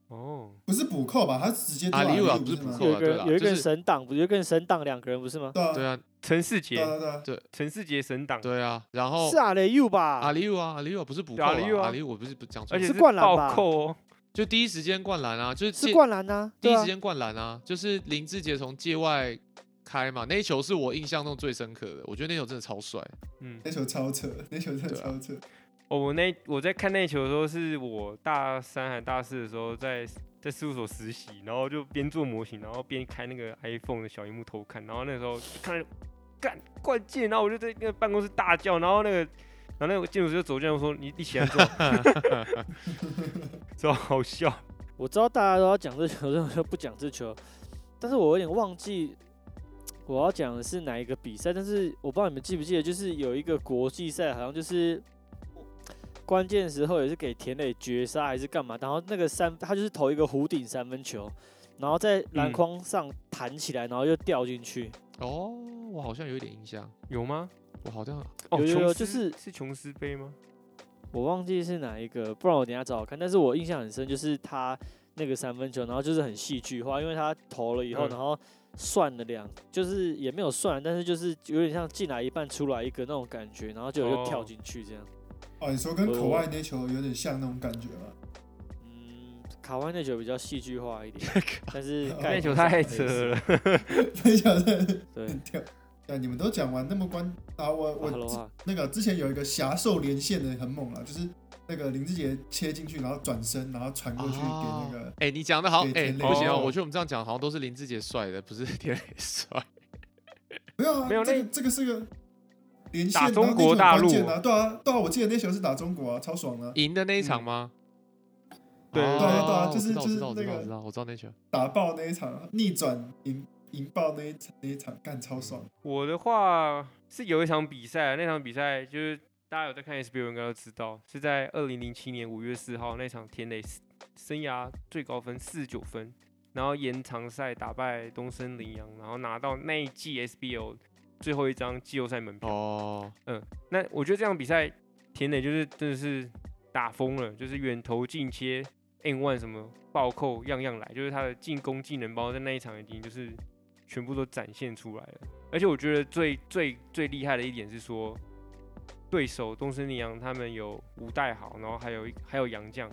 哦，不是补扣吧？他直接阿里里啊不是补扣啊对啦有一个神挡，不是有一个人神挡两个人不是吗？对啊，陈世杰，对陈世杰神挡，对啊，然后是阿雷 U 吧？阿里乌啊，阿里乌不是补扣啊，阿里乌啊阿里乌我不是不讲错而，且是灌篮吧扣哦。就第一时间灌篮啊，就是是灌篮啊第一时间灌篮啊，就是林志杰从界外开嘛，那一球是我印象中最深刻的，我觉得那球真的超帅。嗯，那球超扯，那球真的超扯。哦，我那我在看那球的时候，是我大三还大四的时候在在事务所实习，然后就边做模型，然后边开那个 iPhone 的小荧幕偷看，然后那时候看干灌进，然后我就在那个办公室大叫，然后那个然后那个建筑师就走进来说：“你你起来做。”超好笑。我知道大家都要讲这球，所以我就不讲这球。但是我有点忘记我要讲的是哪一个比赛，但是我不知道你们记不记得，就是有一个国际赛，好像就是关键时候也是给田磊绝杀还是干嘛，然后那个三他就是投一个弧顶三分球，然后在篮嗯筐上弹起来，然后又掉进去。哦，我好像有一点印象，有吗？我好像哦，有有有就是是琼斯杯吗？我忘记是哪一个，不然我等一下找找看。但是我印象很深，就是他那个三分球，然后就是很戏剧化，因为他投了以后，嗯然后算了两，就是也没有算，但是就是有点像进来一半出来一个那种感觉，然后就又跳哦进去这样。哦，你说跟口外那球有点像那种感觉吗？嗯，卡外那球比较戏剧化一点，但是那球太扯了。那球太对，跳。对，你们都讲完那么关啊，我我那个之前有一个侠兽连线的很猛啊，就是那个林志杰切进去，然后转身，然后传过去给那个。哎、你讲的好，哎、不行哦，哦我觉得我们这样讲好像都是林志杰帅的，不是田磊帅。没有啊，没有那这个这个是个连线，打中国大陆关键啊，对啊对啊，我记得那球是打中国啊，超爽的，赢的那一场吗？对哦对啊对啊就是就是那个我知道我知道那球。打爆那一场，逆转赢赢爆那一场那一场，干超爽。我的话是有一场比赛，那场比赛就是大家有在看 SBL 应该都知道，是在二零零七年五月四号那场田磊生涯最高分四十九分，然后延长赛打败东森羚羊，然后拿到那一季 SBL 最后一张季后赛门票。哦，嗯那我觉得这场比赛田磊就是真的是打疯了，就是远投近切、N one 什么暴扣样样来，就是他的进攻技能包在那一场已经就是全部都展现出来了。而且我觉得最最最厉害的一点是说，对手东森羚羊他们有吴代豪，然后还有还有洋将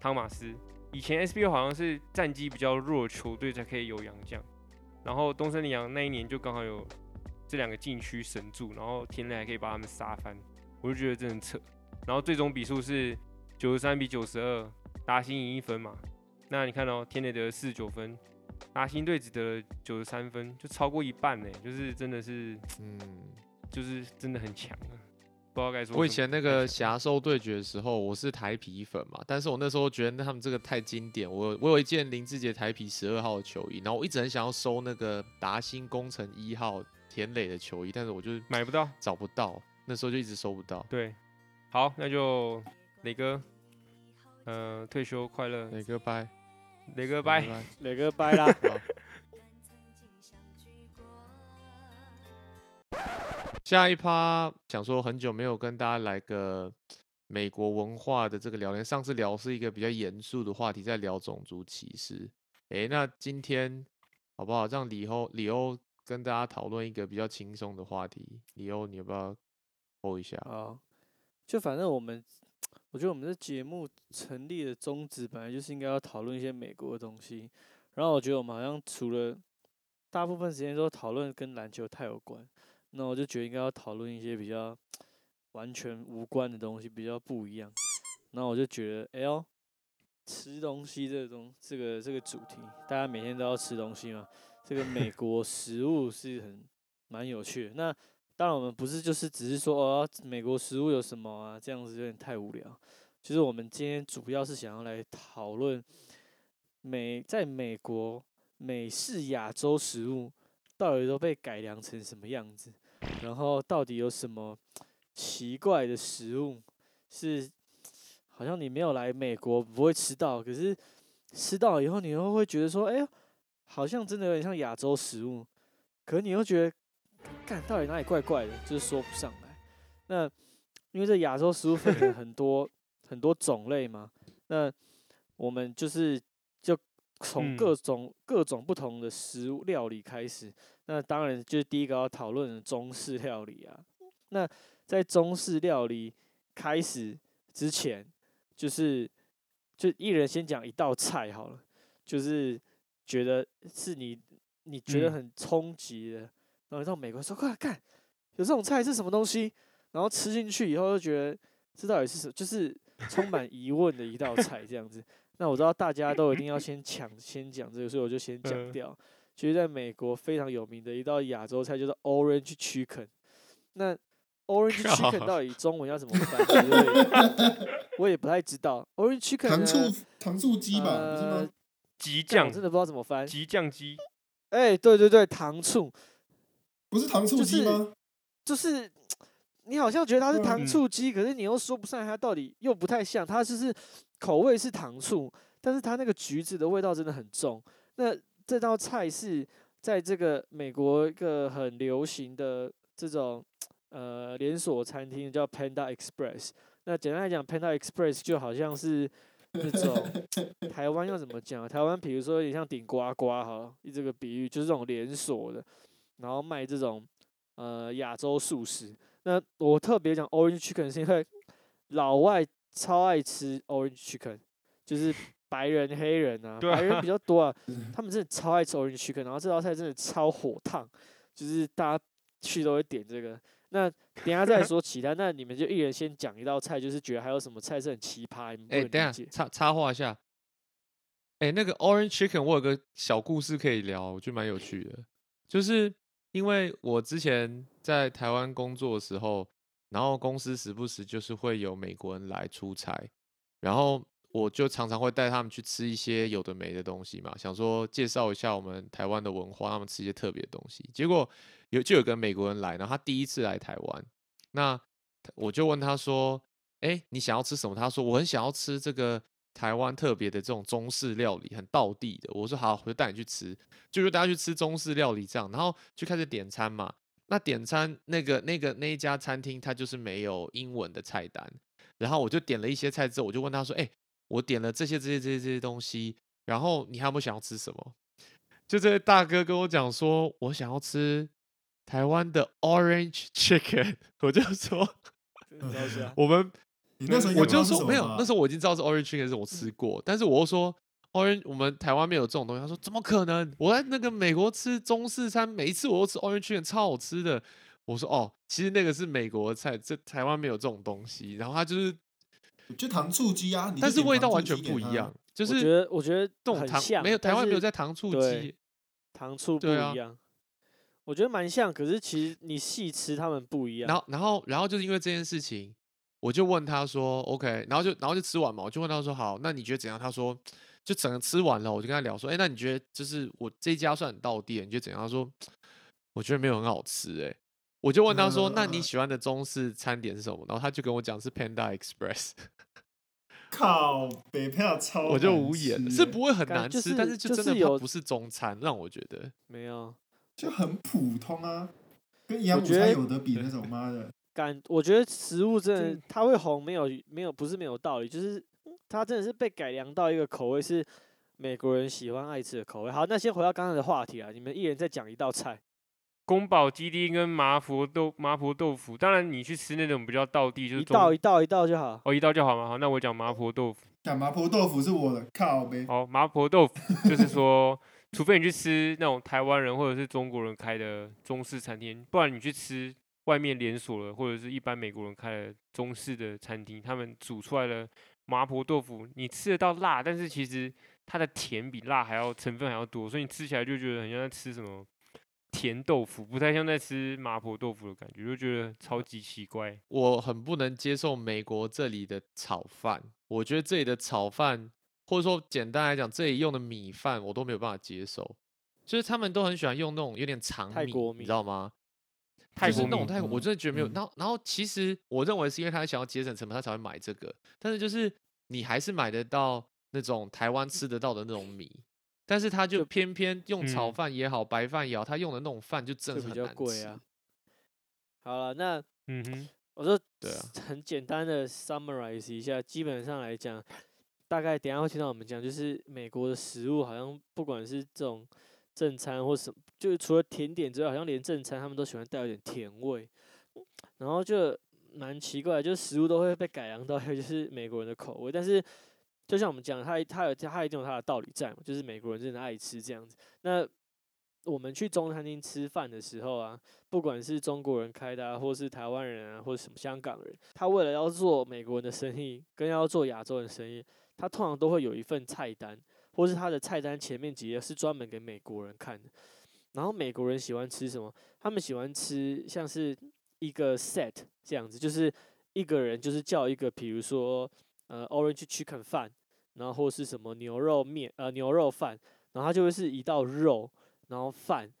汤马斯。以前 SBO 好像是战绩比较弱球队才可以有洋将，然后东森羚羊那一年就刚好有这两个禁区神助，然后天雷还可以把他们杀翻，我就觉得真的扯。然后最终比数是九十三比九十二，达兴赢一分嘛。那你看哦，天雷得四十九分，达兴队只得了九十三分，就超过一半呢，就是真的是嗯，就是真的很强啊，不知道该说。我以前那个侠兽对决的时候，我是台皮粉嘛，但是我那时候觉得他们这个太经典，我我有一件林志杰台皮十二号的球衣，然后我一直很想要收那个达兴工程一号田磊的球衣，但是我就买不到，找不到，那时候就一直收不到。对，好，那就磊哥，呃，退休快乐，磊哥拜，磊哥拜。拜。磊哥拜啦。下一趴想说很久没有跟大家来个美国文化的这个聊天，上次聊是一个比较严肃的话题，在聊种族歧视。诶，那今天好不好让李欧李欧跟大家讨论一个比较轻松的话题？李欧，你要不要播一下？啊，就反正我们，我觉得我们这节目成立的宗旨本来就是应该要讨论一些美国的东西，然后我觉得我们好像除了大部分时间都讨论跟篮球太有关，那我就觉得应该要讨论一些比较完全无关的东西，比较不一样。那我就觉得，哎呦，吃东西这个东这个这个主题，大家每天都要吃东西嘛，这个美国食物是很蛮有趣的。那当然，我们不是就是只是说哦，美国食物有什么啊，这样子有点太无聊。其实我们今天主要是想要来讨论美在美国美式亚洲食物到底都被改良成什么样子，然后到底有什么奇怪的食物是好像你没有来美国不会吃到，可是吃到以后你又会觉得说，哎，好像真的有点像亚洲食物，可你又觉得。干到底哪里怪怪的，就是说不上来。那因为这亚洲食物分成很多很多种类嘛，那我们就是就从嗯各种、各种不同的食物料理开始。那当然就是第一个要讨论的中式料理啊。那在中式料理开始之前，就是就一人先讲一道菜好了，就是觉得是你你觉得嗯很冲击的，然后到美国说快看有这种菜是什么东西，然后吃进去以后就觉得这到底是什么，就是充满疑问的一道菜这样子。那我知道大家都一定要先抢先讲这个，所以我就先讲嗯掉。其实在美国非常有名的一道亚洲菜就是 Orange Chicken。那 Orange Chicken 到底中文要怎么翻？我也不太知道。Orange Chicken 糖醋糖醋鸡吧，不是呃吗？极酱真的不知道怎么翻。极酱鸡，哎、对对对，糖醋不是糖醋鸡吗？就是你好像觉得它是糖嗯醋鸡，可是你又说不上来它到底又不太像，它就是口味是糖醋，但是它那个橘子的味道真的很重。那这道菜是在这个美国一个很流行的这种呃连锁餐厅叫 Panda Express。那简单来讲，Panda Express 就好像是那种 台湾要怎么讲啊？台湾比如说有点像顶呱呱好了，以这个比喻就是这种连锁的，然后卖这种呃亚洲素食。那我特别讲 Orange Chicken 是因为老外超爱吃 Orange Chicken，就是白人、黑人啊，白人啊比较多啊，他们真的超爱吃 Orange Chicken，然后这道菜真的超火烫，就是大家去都会点这个。那 等下再说其他，那你们就一人先讲一道菜，就是觉得还有什么菜是很奇葩，你们不哎。等下插插话一下，哎、那个 Orange Chicken 我有个小故事可以聊，我觉得蛮有趣的，就是因为我之前在台湾工作的时候，然后公司时不时就是会有美国人来出差，然后我就常常会带他们去吃一些有的没的东西嘛，想说介绍一下我们台湾的文化，他们吃一些特别的东西。结果有就有个美国人来，然后他第一次来台湾，那我就问他说：“哎，你想要吃什么？”他说：“我很想要吃这个台湾特别的这种中式料理，很道地的。”我说：“好，我就带你去吃。”就是大家去吃中式料理这样，然后就开始点餐嘛。那点餐那个那个那一家餐厅，它就是没有英文的菜单。然后我就点了一些菜之后，我就问他说：“哎，我点了这些这些这些这些东西，然后你还有没有想要吃什么？”就这位大哥跟我讲说：“我想要吃台湾的 Orange Chicken。”我就说真的超瞎：“我们你那时候我就说没有，那时候候我已经知道是 Orange Chicken 是我吃过，但是我又说 Orange 我们台湾没有这种东西。他说怎么可能？我在那个美国吃中式餐，每一次我都吃 Orange Chicken，超好吃的。我说哦，其实那个是美国菜，这台湾没有这种东西。然后他就是，就糖醋鸡啊，但是味道完全不一样，就是我觉得我觉得这种糖很像，没有台湾没有在糖醋鸡，糖醋不对啊一样。我觉得蛮像，可是其实你细吃他们不一样。然后然后然后就是因为这件事情，我就问他说 OK，然后就然后就吃完嘛，我就问他说好，那你觉得怎样？他说就整个吃完了，我就跟他聊说，哎，那你觉得就是我这家算很到地，你觉得怎样？他说我觉得没有很好吃，哎，我就问他说，那你喜欢的中式餐点是什么？然后他就跟我讲是 Panda Express，靠北票超我就无言了，是不会很难吃，但是是就真的不是中餐，让我觉得没有就很普通啊，跟营养午觉得餐有得比那种妈的。感，我觉得食物真的它会红，没有没有不是没有道理，就是嗯它真的是被改良到一个口味是美国人喜欢爱吃的口味。好，那先回到刚才的话题啊，你们一人再讲一道菜。宫保鸡丁跟麻婆豆麻婆豆腐，当然你去吃那种比较道地，就是一道一道一道就好。哦一道就好嘛。好，那我讲麻婆豆腐。讲麻婆豆腐是我的，靠呗。好，麻婆豆腐就是说，除非你去吃那种台湾人或者是中国人开的中式餐厅，不然你去吃外面连锁了或者是一般美国人开的中式的餐厅，他们煮出来的麻婆豆腐，你吃得到辣，但是其实它的甜比辣还要成分还要多，所以你吃起来就觉得很像在吃什么甜豆腐，不太像在吃麻婆豆腐的感觉，就觉得超级奇怪。我很不能接受美国这里的炒饭，我觉得这里的炒饭，或者说简单来讲，这里用的米饭我都没有办法接受，就是他们都很喜欢用那种有点长米，你知道吗？泰国那种泰国，我嗯真的觉得没有。嗯然后，然后其实我认为是因为他想要节省成本，他才会买这个。但是就是你还是买得到那种台湾吃得到的那种米，但是他就偏偏用炒嗯饭也好，白饭也好，他用的那种饭就真的比较贵啊。好了，那嗯哼，我说对啊 很简单的 summarize 一下，基本上来讲，大概等一下会听到我们讲，就是美国的食物好像不管是这种正餐或什么，就是除了甜点之外，好像连正餐他们都喜欢带有点甜味，然后就蛮奇怪，就是食物都会被改良到 就是美国人的口味，但是就像我们讲，他他有他一定有他的道理在嘛，就是美国人真的爱吃这样子。那我们去中餐厅吃饭的时候啊，不管是中国人开的啊，或是台湾人啊，或者什么香港人，他为了要做美国人的生意，跟要做亚洲人的生意，他通常都会有一份菜单，或是他的菜单前面几页是专门给美国人看的。然后美国人喜欢吃什么？他们喜欢吃像是一个 set 这样子，就是一个人就是叫一个，比如说呃 orange chicken 饭，然后或是什么牛肉面呃牛肉饭，然后它就会是一道肉，然后饭，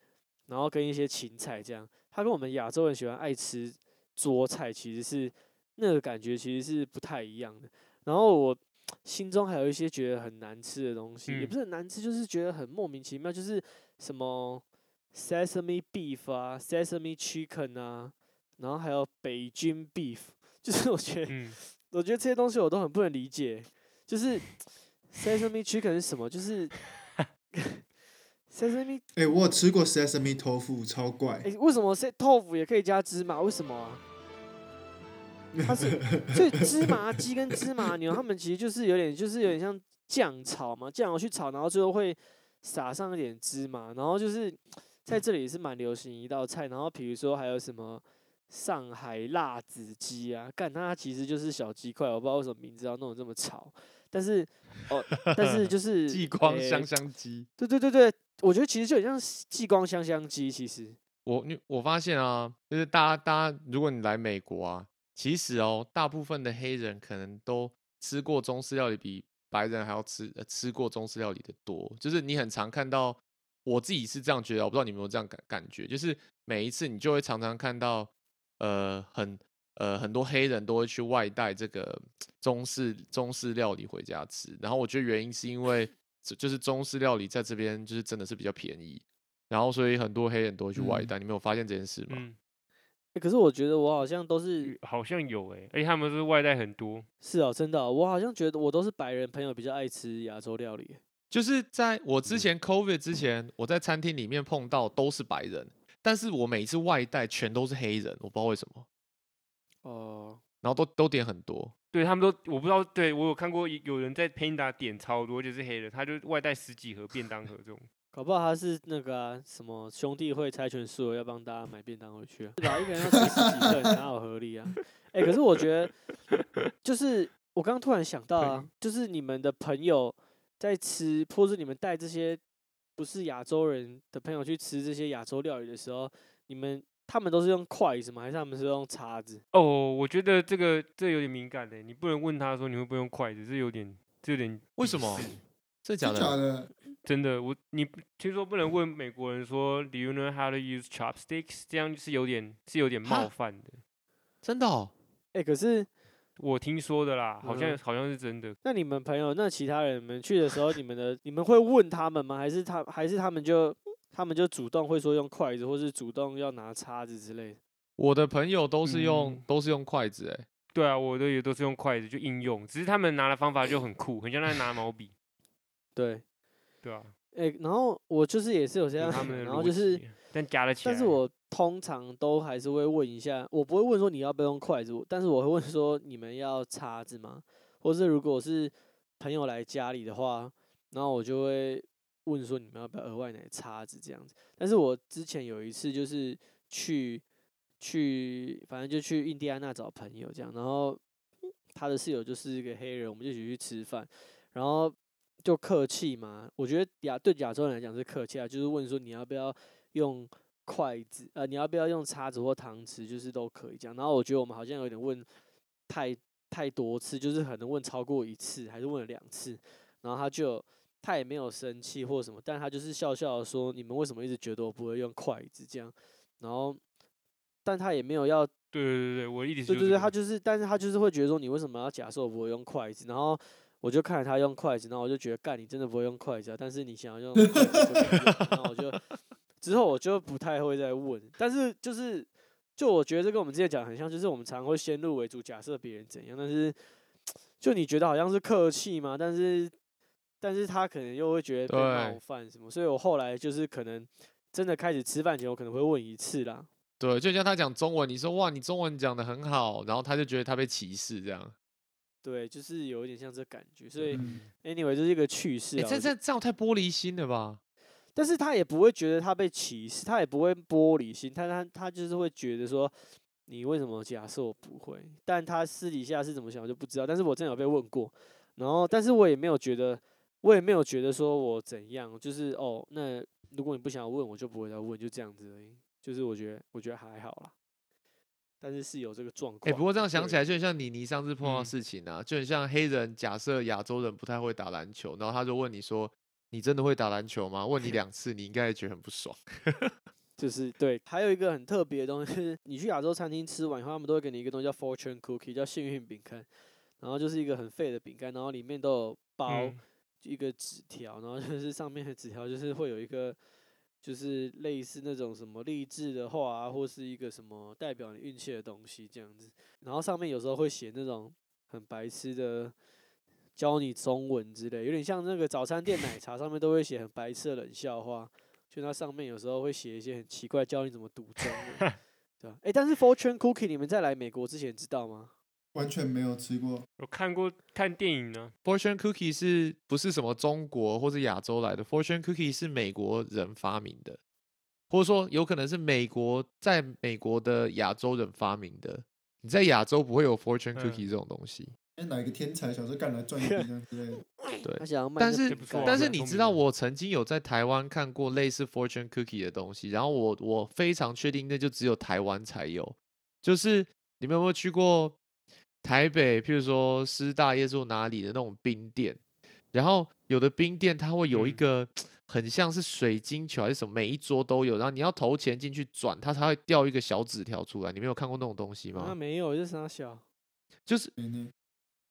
然后跟一些芹菜这样。它跟我们亚洲人喜欢爱吃桌菜其实是那个感觉其实是不太一样的。然后我心中还有一些觉得很难吃的东西，也嗯不是很难吃，就是觉得很莫名其妙，就是什么 sesame beef 啊，sesame chicken 啊，然后还有北京 beef，就是我觉得，嗯，我觉得这些东西我都很不能理解，就是 sesame chicken 是什么？就是 sesame，哎、我有吃过 sesame tofu，超怪。哎、为什么豆腐也可以加芝麻？为什么啊？它是所以芝麻鸡跟芝麻牛，它们其实就是有点，就是有点像酱炒嘛，酱油去炒，然后最后会撒上一点芝麻，然后就是在这里也是蛮流行一道菜。然后比如说还有什么上海辣子鸡啊，干它其实就是小鸡块，我不知道为什么名字要弄得这么潮，但是哦，但是就 是激光香香鸡。对对对对，我觉得其实就很像激光香香鸡，其实我你我发现啊，就是大家大家，如果你来美国啊，其实哦，大部分的黑人可能都吃过中式料理，比白人还要吃呃吃过中式料理的多。就是你很常看到，我自己是这样觉得，我不知道你有没有这样感感觉，就是每一次你就会常常看到，呃，很呃很多黑人都会去外带这个中式中式料理回家吃。然后我觉得原因是因为就就是中式料理在这边就是真的是比较便宜。然后，所以很多黑人都会去外嗯带，你没有发现这件事吗？嗯，欸可是我觉得我好像都是好像有诶、而且他们是外带很多，是哦，真的哦、我好像觉得我都是白人朋友比较爱吃亚洲料理。就是在我之前 COVID 之前，我在餐厅里面碰到都是白人，但是我每一次外带全都是黑人，我不知道为什么，哦，然后都都点很多。对他们都我不知道，对我有看过有有人在 Panda 点超多，就是黑人，他就外带十几盒便当盒这种。搞不好他是那个啊、什么兄弟会猜拳输了要帮大家买便当回去、啊，是吧？一个人要吃十几份，哪有合理啊？哎、可是我觉得，就是我刚刚突然想到啊，就是你们的朋友在吃，或是你们带这些不是亚洲人的朋友去吃这些亚洲料理的时候，你们他们都是用筷子吗？还是他们是用叉子？哦，我觉得这个这有点敏感的，你不能问他说你会不会用筷子，这有点这有点隐为什么私？这假真假的？真的，我你不听说不能问美国人说 Do you know how to use chopsticks？这样是有点是有点冒犯的。真的哦？哎、可是我听说的啦，好像、嗯好像是真的。那你们朋友，那其他人们去的时候，你们的你们会问他们吗？还是他还是他们就他们就主动会说用筷子，或是主动要拿叉子之类的？我的朋友都是用、嗯都是用筷子，哎，对啊，我的也都是用筷子就应用，只是他们拿的方法就很酷，很像在拿毛笔。对，对啊，哎、然后我就是也是有这样想，有他们然后就是辑，但加了起来。但是我通常都还是会问一下，我不会问说你要不要用筷子，但是我会问说你们要叉子吗？或是如果是朋友来家里的话，然后我就会问说你们要不要额外拿叉子这样子。但是我之前有一次就是去去，反正就去印第安纳找朋友这样，然后他的室友就是一个黑人，我们就一起去吃饭，然后就客气嘛。我觉得亚对亚洲人来讲是客气啊，就是问说你要不要用筷子，呃，你要不要用叉子或汤匙，就是都可以这样。然后我觉得我们好像有点问太太多次，就是可能问超过一次，还是问了两次，然后他就他也没有生气或什么，但他就是笑笑的说：“你们为什么一直觉得我不会用筷子？”这样，然后但他也没有要对对对对，我的意思对对对，他就是，但是他就是会觉得说，你为什么要假设我不会用筷子？然后我就看着他用筷子，然后我就觉得，干，你真的不会用筷子啊！但是你想要用筷子然后我就之后我就不太会再问，但是就是，就我觉得这跟我们之前讲得很像，就是我们常会先入为主，假设别人怎样，但是就你觉得好像是客气嘛，但是但是他可能又会觉得被冒犯什么，所以我后来就是可能真的开始吃饭前，我可能会问一次啦。对，就像他讲中文，你说哇，你中文讲的很好，然后他就觉得他被歧视这样。对，就是有一点像这感觉，所以嗯 anyway 这是一个趣事哎、啊。这这这样太玻璃心了吧？但是他也不会觉得他被歧视，他也不会玻璃心，他他他就是会觉得说，你为什么假设我不会？但他私底下是怎么想我就不知道。但是我真的有被问过，然后但是我也没有觉得，我也没有觉得说我怎样，就是哦，那如果你不想问，我就不会再问，就这样子而已。就是我觉得我觉得还好啦，但是是有这个状况哎、况。不过这样想起来，就很像妮妮上次碰到事情啊，就很像黑人假设亚洲人不太会打篮球，然后他就问你说：“你真的会打篮球吗？”问你 两次，你应该也觉得很不爽。就是对，还有一个很特别的东西，就是你去亚洲餐厅吃完以后，他们都会给你一个东西叫 fortune cookie，叫幸运饼干，然后就是一个很废的饼干，然后里面都有包嗯一个纸条，然后就是上面的纸条就是会有一个就是类似那种什么励志的话啊，或是一个什么代表你运气的东西这样子，然后上面有时候会写那种很白痴的。教你中文之类，有点像那个早餐店奶茶上面都会写很白痴的冷笑话，就它上面有时候会写一些很奇怪，教你怎么读中文，对吧？哎、但是 Fortune Cookie 你们在来美国之前知道吗？完全没有吃过。我看过看电影呢，Fortune cookie 是不是什么中国或是亚洲来的？Fortune cookie 是美国人发明的，或者说有可能是美国在美国的亚洲人发明的。你在亚洲不会有 Fortune 嗯 cookie 这种东西。哎，哪一个天才小时候干来赚一笔这样之类的？对他想要卖但是但是你知道，我曾经有在台湾看过类似 Fortune Cookie 的东西，然后我我非常确定那就只有台湾才有。就是你们有没有去过台北，譬如说师大夜市哪里的那种冰店？然后有的冰店它会有一嗯个很像是水晶球还是什么，每一桌都有，然后你要投钱进去转，它才会掉一个小纸条出来。你没有看过那种东西啊吗？没有，就是啥小？就是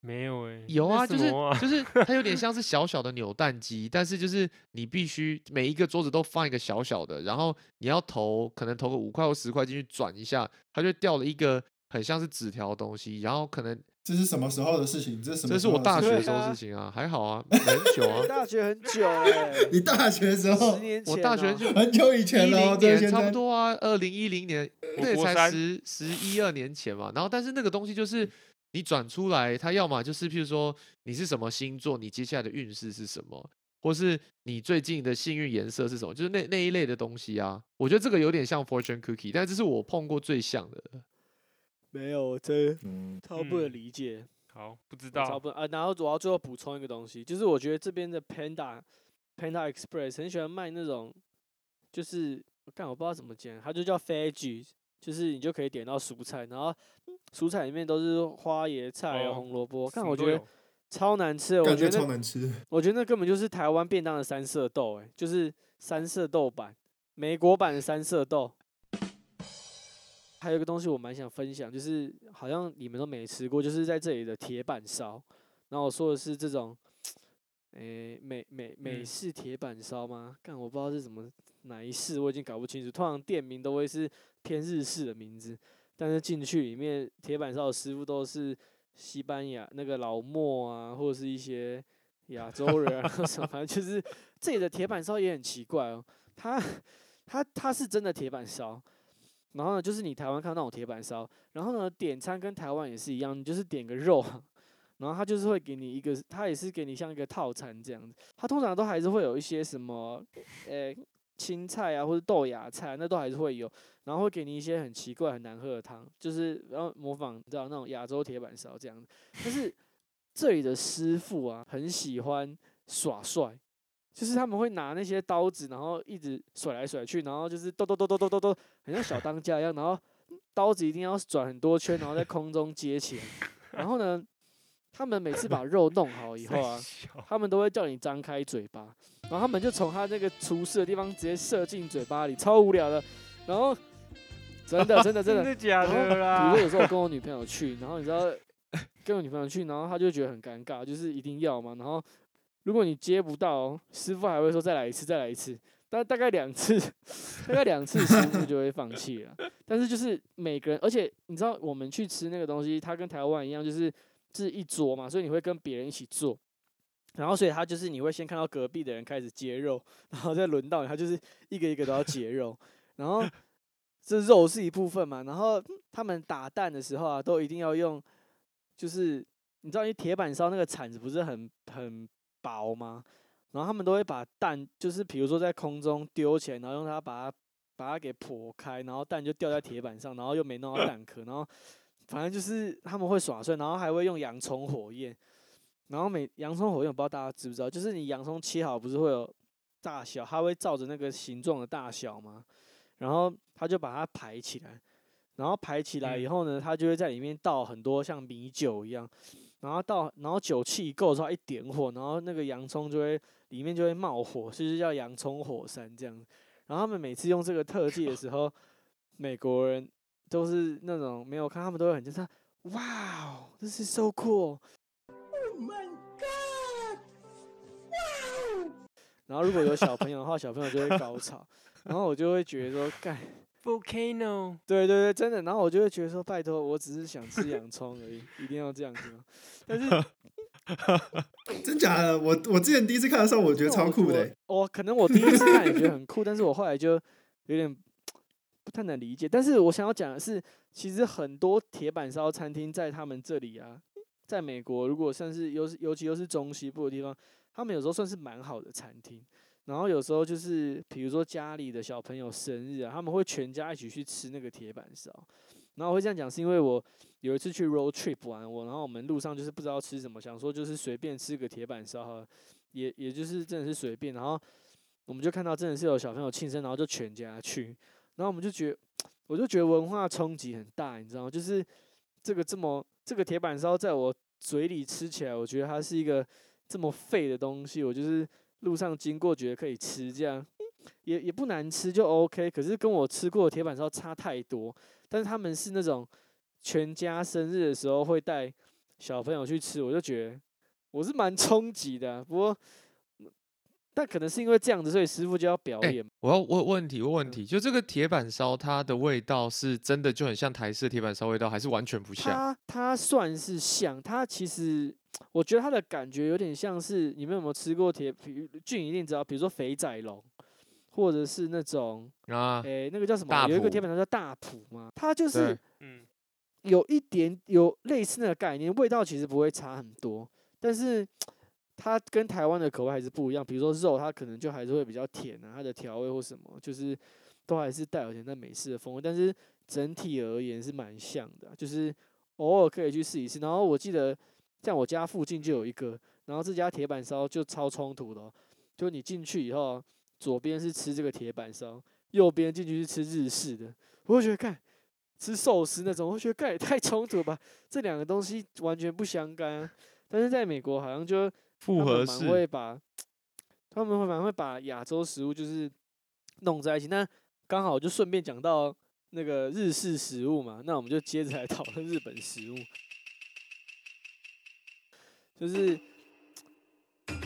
没有哎、有啊，那就是啊就是 它有点像是小小的扭蛋机，但是就是你必须每一个桌子都放一个小小的，然后你要投可能投个五块或十块进去转一下，它就掉了一个很像是纸条的东西，然后可能这是什么时候的事情？这是什么？这是我大学的时候事情啊，还好啊，很久啊，大学很久嘞、你大学的时候十，年前、我大学就很久以前一了哦，零年差不多啊，二零一零年，那也才十十一二年前嘛。然后，但是那个东西就是你转出来，它要么就是譬如说你是什么星座，你接下来的运势是什么，或是你最近的幸运颜色是什么，就是那那一类的东西啊。我觉得这个有点像 fortune cookie，但这是我碰过最像的。没有，我真嗯，超不能嗯理解。好不知道超道，不啊，然后我要最后补充一个东西，就是我觉得这边的 Panda Panda Express 很喜欢卖那种，就是我干我不知道怎么讲，它就叫 veggie，就是你就可以点到蔬菜，然后蔬菜里面都是花椰菜红萝卜，什看我觉得超难吃的，我感觉觉得那超难吃。我觉得那根本就是台湾便当的三色豆、欸，就是三色豆版，美国版的三色豆。还有一个东西我蛮想分享，就是好像你们都没吃过，就是在这里的铁板烧。然后我说的是这种，诶、美美美嗯式铁板烧吗？干我不知道是什么哪一式，我已经搞不清楚。通常店名都会是偏日式的名字，但是进去里面铁板烧的师傅都是西班牙那个老莫啊，或者是一些亚洲人啊 什么，反正就是这里的铁板烧也很奇怪哦。他他他是真的铁板烧，然后呢，就是你台湾看到那种铁板烧，然后呢点餐跟台湾也是一样，你就是点个肉，然后他就是会给你一个，他也是给你像一个套餐这样子。他通常都还是会有一些什么，呃、青菜啊或者豆芽菜，那都还是会有，然后会给你一些很奇怪很难喝的汤，就是然后模仿你知道那种亚洲铁板烧这样子。但是这里的师傅啊，很喜欢耍帅。就是他们会拿那些刀子，然后一直甩来甩去，然后就是咚咚咚咚咚咚咚，很像小当家一样，然后刀子一定要转很多圈，然后在空中接起。然后呢，他们每次把肉弄好以后啊，他们都会叫你张开嘴巴，然后他们就从他那个厨师的地方直接射进嘴巴里，超无聊的。然后 真的真的真的，的假的啦比如说？有时候我跟我女朋友去，然后你知道跟我女朋友去，然后她就觉得很尴尬，就是一定要嘛。然后如果你接不到，师傅还会说再来一次，再来一次。但大概两次，大概两次师傅就会放弃了。但是就是每个人，而且你知道我们去吃那个东西，它跟台湾一样，就是是一桌嘛，所以你会跟别人一起坐。然后，所以他就是你会先看到隔壁的人开始接肉，然后再轮到你，他就是一个一个都要截肉。然后这肉是一部分嘛，然后他们打蛋的时候啊，都一定要用，就是你知道，因为铁板烧那个铲子不是很很薄吗？然后他们都会把蛋，就是比如说在空中丢起来，然后用它把它把它给破开，然后蛋就掉在铁板上，然后又没弄到蛋壳，然后反正就是他们会耍帅，然后还会用洋葱火焰。然后每洋葱火焰，我不知道大家知不知道，就是你洋葱切好，不是会有大小，它会照着那个形状的大小吗？然后他就把它排起来，然后排起来以后呢，他就会在里面倒很多像米酒一样，然后倒，然后酒气够之后一点火，然后那个洋葱就会里面就会冒火，所以就叫洋葱火山这样。然后他们每次用这个特技的时候，美国人都是那种没有看，他们都会很惊叹，哇哦，这是 so cool oh my god。然后如果有小朋友的话，小朋友就会高潮，然后我就会觉得说，干 volcano，对对对，真的。然后我就会觉得说，拜托，我只是想吃洋葱而已，一定要这样子吗？但是 真假的？我我之前第一次看的时候，我觉得超酷的欸。我可能我第一次看也觉得很酷，但是我后来就有点不太能理解。但是我想要讲的是，其实很多铁板烧餐厅在他们这里啊，在美国，如果算是尤尤其又是中西部的地方。他们有时候算是蛮好的餐厅，然后有时候就是比如说家里的小朋友生日啊，他们会全家一起去吃那个铁板烧。然后我会这样讲，是因为我有一次去 road trip 玩，我然后我们路上就是不知道吃什么，想说就是随便吃个铁板烧，也也就是真的是随便。然后我们就看到真的是有小朋友庆生，然后就全家去，然后我们就觉，我就觉得文化冲击很大，你知道吗？就是这个这么这个铁板烧在我嘴里吃起来，我觉得它是一个。这么废的东西，我就是路上经过觉得可以吃，这样也也不难吃，就 OK。可是跟我吃过的铁板烧差太多。但是他们是那种全家生日的时候会带小朋友去吃，我就觉得我是蛮冲击的。不过。但可能是因为这样子，所以师傅就要表演。我要问问题，问问题，就这个铁板烧，它的味道是真的就很像台式铁板烧味道，还是完全不像？它它算是像，它其实我觉得它的感觉有点像是你们有没有吃过铁皮？俊一定知道，比如说肥仔龙，或者是那种啊，诶，那个叫什么？有一个铁板烧叫大埔嘛，它就是嗯，有一点有类似那个概念，味道其实不会差很多，但是。它跟台湾的口味还是不一样，比如说肉，它可能就还是会比较甜啊，它的调味或什么，就是都还是带有点那美式的风味。但是整体而言是蛮像的，就是偶尔可以去试一试。然后我记得像我家附近就有一个，然后这家铁板烧就超冲突的，就你进去以后，左边是吃这个铁板烧，右边进去是吃日式的。我会觉得看吃寿司那种，我觉得看也太冲突吧，这两个东西完全不相干。但是在美国好像就。复合式会把他们会蛮会把亚洲食物就是弄在一起，那刚好就顺便讲到那个日式食物嘛，那我们就接着来讨论日本食物。就是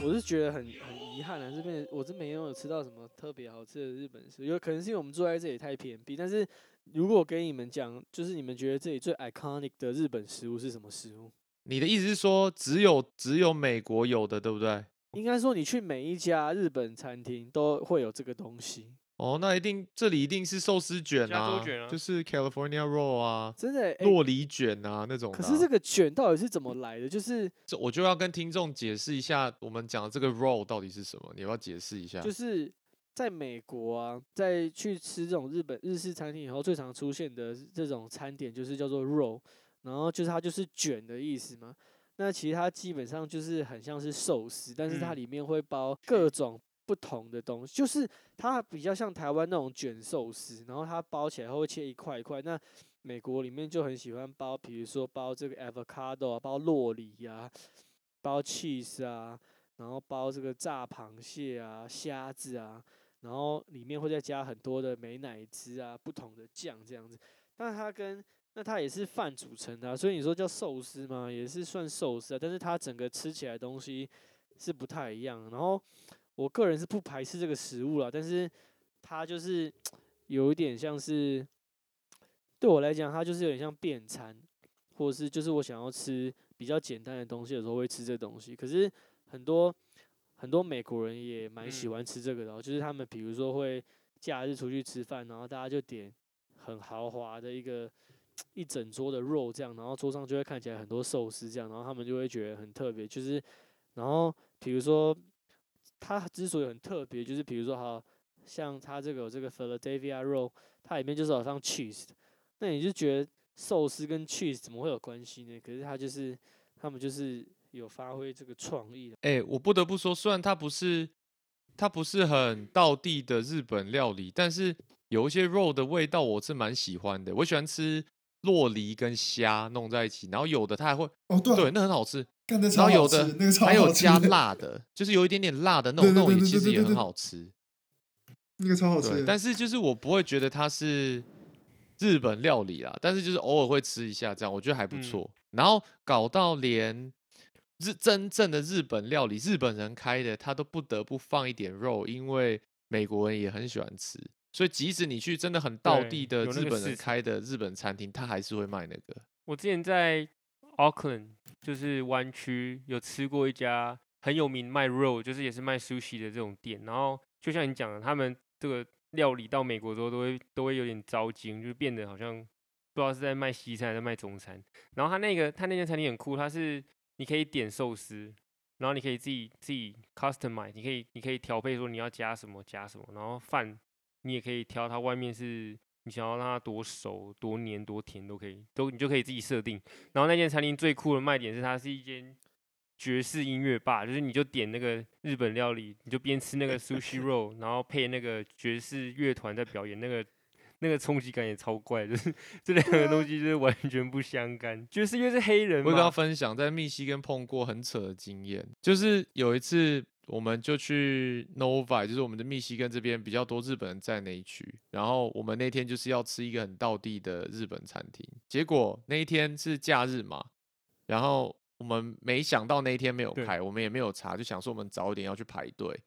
我是觉得很很遗憾啊，这边我这没有吃到什么特别好吃的日本食，有可能是因为我们住在这里太偏僻。但是如果给你们讲，就是你们觉得这里最 iconic 的日本食物是什么食物？你的意思是说，只有只有美国有的，对不对？应该说，你去每一家日本餐厅都会有这个东西。哦，那一定这里一定是寿司卷啊，就是 California roll 啊，真的洛梨卷啊那种。可是这个卷到底是怎么来的？就是这我就要跟听众解释一下，我们讲的这个 roll 到底是什么？你要不要解释一下？就是在美国啊，在去吃这种日本日式餐厅以后，最常出现的这种餐点就是叫做 roll。然后就是它就是卷的意思嘛，那其实它基本上就是很像是寿司，但是它里面会包各种不同的东西，就是它比较像台湾那种卷寿司，然后它包起来会切一块一块。那美国里面就很喜欢包，比如说包这个 avocado 啊，包洛梨呀，包 cheese 啊，然后包这个炸螃蟹啊、虾子啊，然后里面会再加很多的美乃滋啊、不同的酱这样子。但它跟那它也是饭组成的，所以你说叫寿司嘛？也是算寿司啊，但是它整个吃起来东西是不太一样。然后我个人是不排斥这个食物啦，但是它就是有一点像是对我来讲，它就是有点像便餐，或者是就是我想要吃比较简单的东西的时候会吃这东西。可是很多很多美国人也蛮喜嗯欢吃这个的、哦，就是他们比如说会假日出去吃饭，然后大家就点很豪华的一个一整桌的肉这样，然后桌上就会看起来很多寿司这样，然后他们就会觉得很特别，就是然后比如说它之所以很特别，就是比如说好像它这个这个 Philadelphia roll，它里面就是好像 cheese，那你就觉得寿司跟 cheese 怎么会有关系呢？可是它就是他们就是有发挥这个创意的。哎、我不得不说，虽然它不是它不是很道地的日本料理，但是有一些肉的味道我是蛮喜欢的。我喜欢吃洛梨跟虾弄在一起，然后有的它还会哦，对啊对，那很好吃。干的超然后有的好吃，那个超还有加，辣的，就是有一点点辣的那种，那种其实也很好吃。那个超好吃。但是就是我不会觉得它是日本料理啦，但是就是偶尔会吃一下这样，我觉得还不嗯错。然后搞到连日真正的日本料理，日本人开的，他都不得不放一点肉，因为美国人也很喜欢吃。所以即使你去真的很道地的日本人开的日本餐厅，他还是会卖那个。我之前在 Auckland，就是湾区有吃过一家很有名卖肉，就是也是卖 sushi 的这种店。然后就像你讲的，他们这个料理到美国之后都会都会有点糟精，就是变得好像不知道是在卖西餐还是卖中餐。然后他那个他那间餐厅很酷，他是你可以点寿司，然后你可以自己自己 customize，你可以你可以调配说你要加什么加什么，然后饭你也可以挑它外面是你想要让它多熟、多黏、多甜都可以，都你就可以自己设定。然后那间餐厅最酷的卖点是它是一间爵士音乐吧，就是你就点那个日本料理，你就边吃那个 sushi roll，然后配那个爵士乐团在表演，那个那个冲击感也超怪，就是这两个东西就是完全不相干。爵士乐是黑人我跟他，分享在密西根碰过很扯的经验，就是有一次我们就去 Nova，就是我们的密西根这边比较多日本人在那一区，然后我们那天就是要吃一个很道地的日本餐厅，结果那一天是假日嘛，然后我们没想到那一天没有对开，我们也没有查，就想说我们早一点要去排队。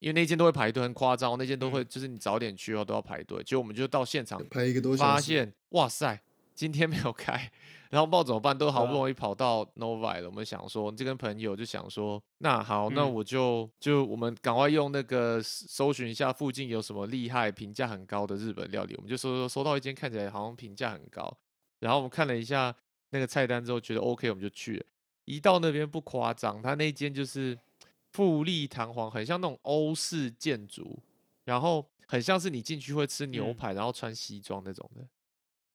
因为那间都会排队，很夸张。那间都会，嗯就是你早点去的话都要排队。结果我们就到现场排一个多小时，发现哇塞，今天没有开，然后不知道怎么办，都好不容易跑到 Novi 了。我们想说，这跟朋友就想说，那好，那嗯我就就我们赶快用那个搜寻一下附近有什么厉害、评价很高的日本料理。我们就搜搜搜到一间看起来好像评价很高，然后我们看了一下那个菜单之后，觉得 OK，我们就去了。一到那边不夸张，他那间就是富丽堂皇，很像那种欧式建筑，然后很像是你进去会吃牛嗯排，然后穿西装那种的。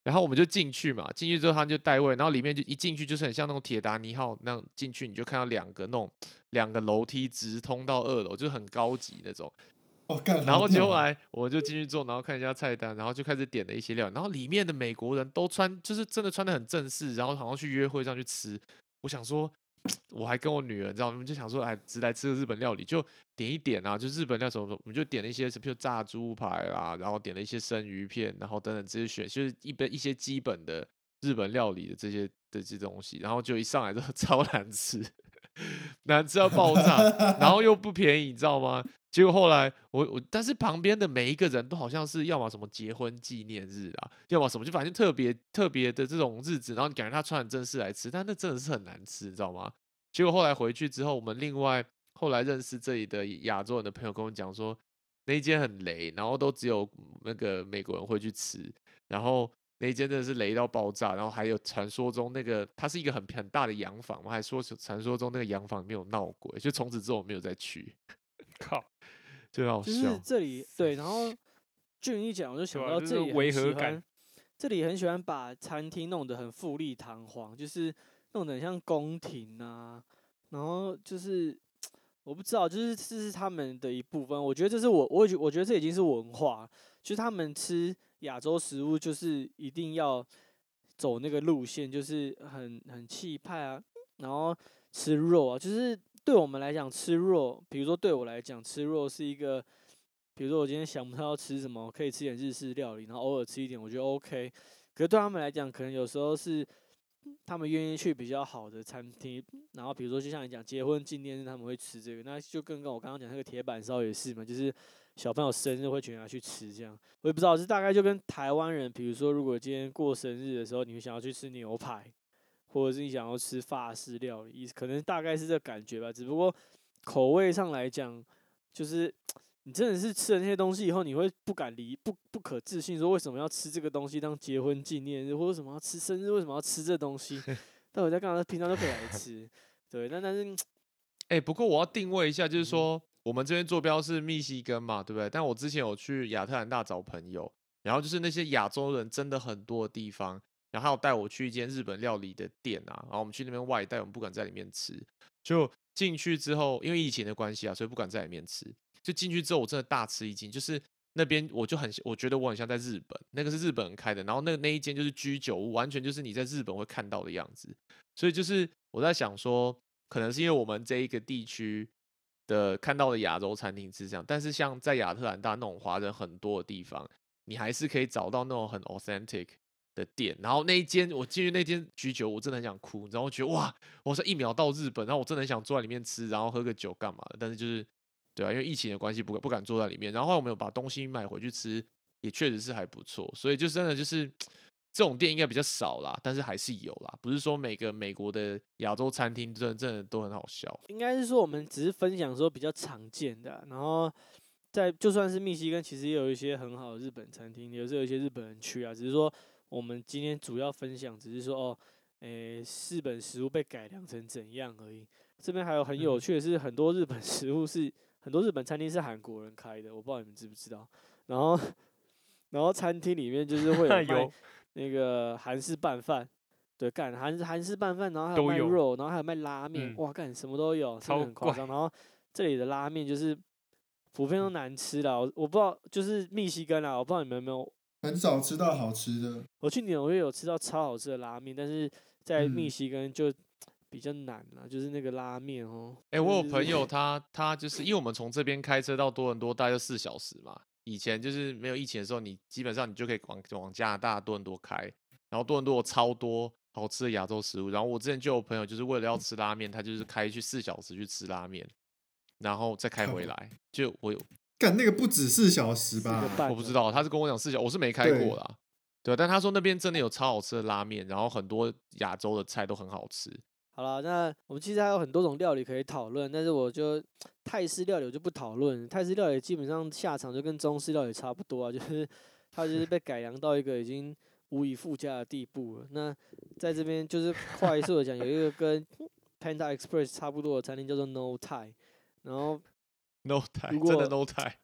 然后我们就进去嘛，进去之后他就带位，然后里面就一进去就是很像那种铁达尼号那样进去，你就看到两个那种两个楼梯直通到二楼，就是很高级那种。然后后来我们就进去坐，然后看一下菜单，然后就开始点了一些料，然后里面的美国人都穿，就是真的穿的很正式，然后好像去约会这样去吃。我想说，我还跟我女儿，你知道，我们就想说，哎，只来吃个日本料理，就点一点啊，就日本料什么什么，我们就点了一些，比如炸猪排啦，然后点了一些生鱼片，然后等等这些选，就是一般一些基本的日本料理的这些的这些东西，然后就一上来之后 超难吃，难吃到爆炸，然后又不便宜，你知道吗？结果后来我我，但是旁边的每一个人都好像是要么什么结婚纪念日啊，要么什么就反正特别特别的这种日子，然后你感觉他穿很正式来吃，但那真的是很难吃，你知道吗？结果后来回去之后，我们另外后来认识这里的亚洲人的朋友跟我讲说，那一间很雷，然后都只有那个美国人会去吃，然后那真的是雷到爆炸，然后还有传说中那个它是一个很很大的洋房嘛，还说是传说中那个洋房里面有闹鬼，就从此之后我没有再去，靠，就很好就是笑。这里对，然后俊一讲，我就想到这里违很喜和感，这里很喜欢把餐厅弄得很富丽堂皇，就是弄得很像宫廷啊，然后就是我不知道，就是这是他们的一部分。我觉得这是我，我也觉我觉得这已经是文化，就他们吃亚洲食物就是一定要走那个路线，就是很很气派啊，然后吃肉啊，就是对我们来讲吃肉，比如说对我来讲吃肉是一个，比如说我今天想不到要吃什么，可以吃点日式料理，然后偶尔吃一点，我觉得 OK。可是对他们来讲，可能有时候是他们愿意去比较好的餐厅，然后比如说就像你讲结婚纪念日他们会吃这个，那就跟跟我刚刚讲那个铁板烧也是嘛，就是小朋友生日会全家去吃这样。我也不知道，是大概就跟台湾人，比如说如果今天过生日的时候，你会想要去吃牛排，或者是你想要吃法式料理，可能大概是这感觉吧。只不过口味上来讲，就是你真的是吃了那些东西以后，你会不敢离不不可置信，说为什么要吃这个东西当结婚纪念日，或者什么要吃生日，为什么要吃这东西？但我在干嘛？平常都可以来吃，对。但但是 哎、不过我要定位一下，就是说我们这边坐标是密西根嘛，对不对？但我之前有去亚特兰大找朋友，然后就是那些亚洲人真的很多的地方，然后还有带我去一间日本料理的店啊，然后我们去那边外带，我们不敢在里面吃，就进去之后，因为疫情的关系啊，所以不敢在里面吃。就进去之后，我真的大吃一惊，就是那边我就很，我觉得我很像在日本，那个是日本人开的，然后那那一间就是居酒屋，完全就是你在日本会看到的样子。所以就是我在想说，可能是因为我们这一个地区的看到的亚洲餐厅是这样，但是像在亚特兰大那种华人很多的地方，你还是可以找到那种很 authentic 的店。然后那一间我进去那间居酒屋，我真的很想哭，然后我觉得哇，我是一秒到日本，然后我真的很想坐在里面吃，然后喝个酒干嘛的，但是就是对啊，因为疫情的关系，不敢不敢坐在里面。然后后来我们有把东西买回去吃，也确实是还不错，所以就真的就是。这种店应该比较少啦，但是还是有啦。不是说每个美国的亚洲餐厅真的真的都很好笑。应该是说我们只是分享说比较常见的啊、然后在就算是密西根，其实也有一些很好的日本餐厅，也是有一些日本人去啊。只是说我们今天主要分享，只是说哦，诶、日本食物被改良成怎样而已。这边还有很有趣的是，很多日本食物是很多日本餐厅是韩国人开的，我不知道你们知不知道。然后然后餐厅里面就是会有 那个韩式拌饭，对，干韩韩式拌饭，然后还有卖肉，然后还有卖拉面，嗯哇，干什么都有，真超的很夸张。然后这里的拉面就是普遍都难吃啦，我我不知道，就是密西根啦，我不知道你们有没有，很少吃到好吃的。我去纽约有吃到超好吃的拉面，但是在密嗯西根就比较难啦，就是那个拉面哦。哎、我有朋友 他他就是因为我们从这边开车到多伦多大概就四小时嘛。以前就是没有疫情的时候，你基本上你就可以往往加拿大多伦多开，然后多伦多有超多好吃的亚洲食物。然后我之前就有朋友就是为了要吃拉面，他就是开去四小时去吃拉面，然后再开回来。就我有干那个不止四小时吧我不知道，他是跟我讲四小，我是没开过啦。对，但他说那边真的有超好吃的拉面，然后很多亚洲的菜都很好吃。好了，那我们其实还有很多种料理可以讨论，但是我就泰式料理我就不讨论。泰式料理基本上下场就跟中式料理差不多啊，就是它就是被改良到一个已经无以复加的地步了。那在这边就是快速的讲，有一个跟 Panda Express 差不多的餐厅叫做 No Thai，然后 No 泰，如真的果 No 泰。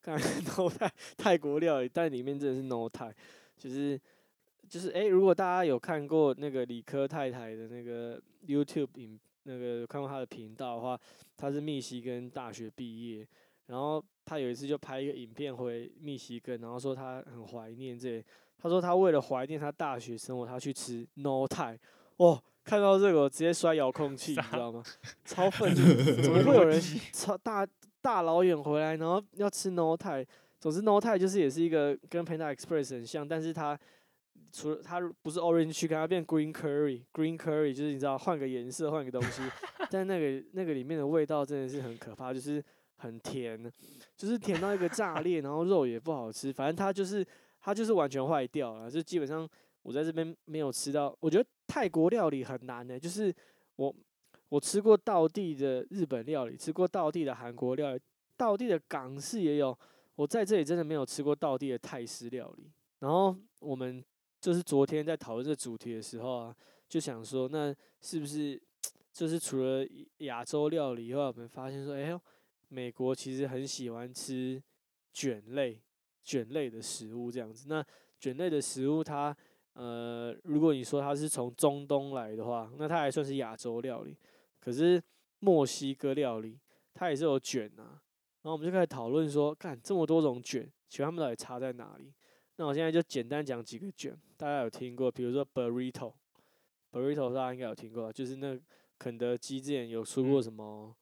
看 No Thai 泰国料理，但里面真的是 No Thai，就是就是诶，如果大家有看过那个理科太太的那个 YouTube 影，那个有看过她的频道的话，她是密西根大学毕业，然后她有一次就拍一个影片回密西根，然后说她很怀念这里，她说她为了怀念她大学生活，她去吃 No Thai，哦。看到这个，我直接摔遥控器，你知道吗？超 愤怒！怎么会有人超大大老远回来，然后要吃 No Thai？总之 No Thai 就是也是一个跟 Panda Express 很像，但是它除了它不是 Orange Chicken，它变 Green Curry，Green Curry 就是你知道换个颜色换个东西，但那个那个里面的味道真的是很可怕，就是很甜，就是甜到一个炸裂，然后肉也不好吃，反正它就是它就是完全坏掉了，就基本上我在这边没有吃到，我觉得泰国料理很难的、就是我我吃过道地的日本料理，吃过道地的韩国料理，道地的港式也有，我在这里真的没有吃过道地的泰式料理。然后我们就是昨天在讨论这主题的时候啊，就想说，那是不是就是除了亚洲料理以外，我们发现说，哎呦，美国其实很喜欢吃卷类、卷类的食物这样子。那卷类的食物它呃，如果你说它是从中东来的话，那它还算是亚洲料理。可是墨西哥料理它也是有卷啊，然后我们就开始讨论说，干这么多种卷，请问它们到底差在哪里？那我现在就简单讲几个卷，大家有听过，比如说 burrito，burrito 大家应该有听过，就是那肯德基之前有出过嗯。什么、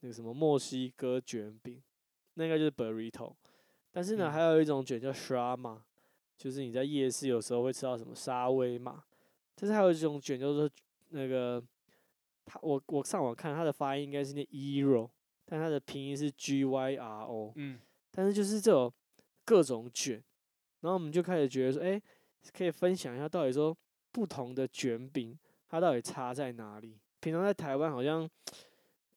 那个什么墨西哥卷饼，那应该就是 burrito。但是呢，嗯。还有一种卷叫 shawarma，就是你在夜市有时候会吃到什么沙威玛，但是还有一种卷叫做那个，它我我上网看它的发音应该是念 ero，但它的拼音是 g y r o，嗯，但是就是这种各种卷，然后我们就开始觉得说，哎、可以分享一下到底说不同的卷饼它到底差在哪里？平常在台湾好像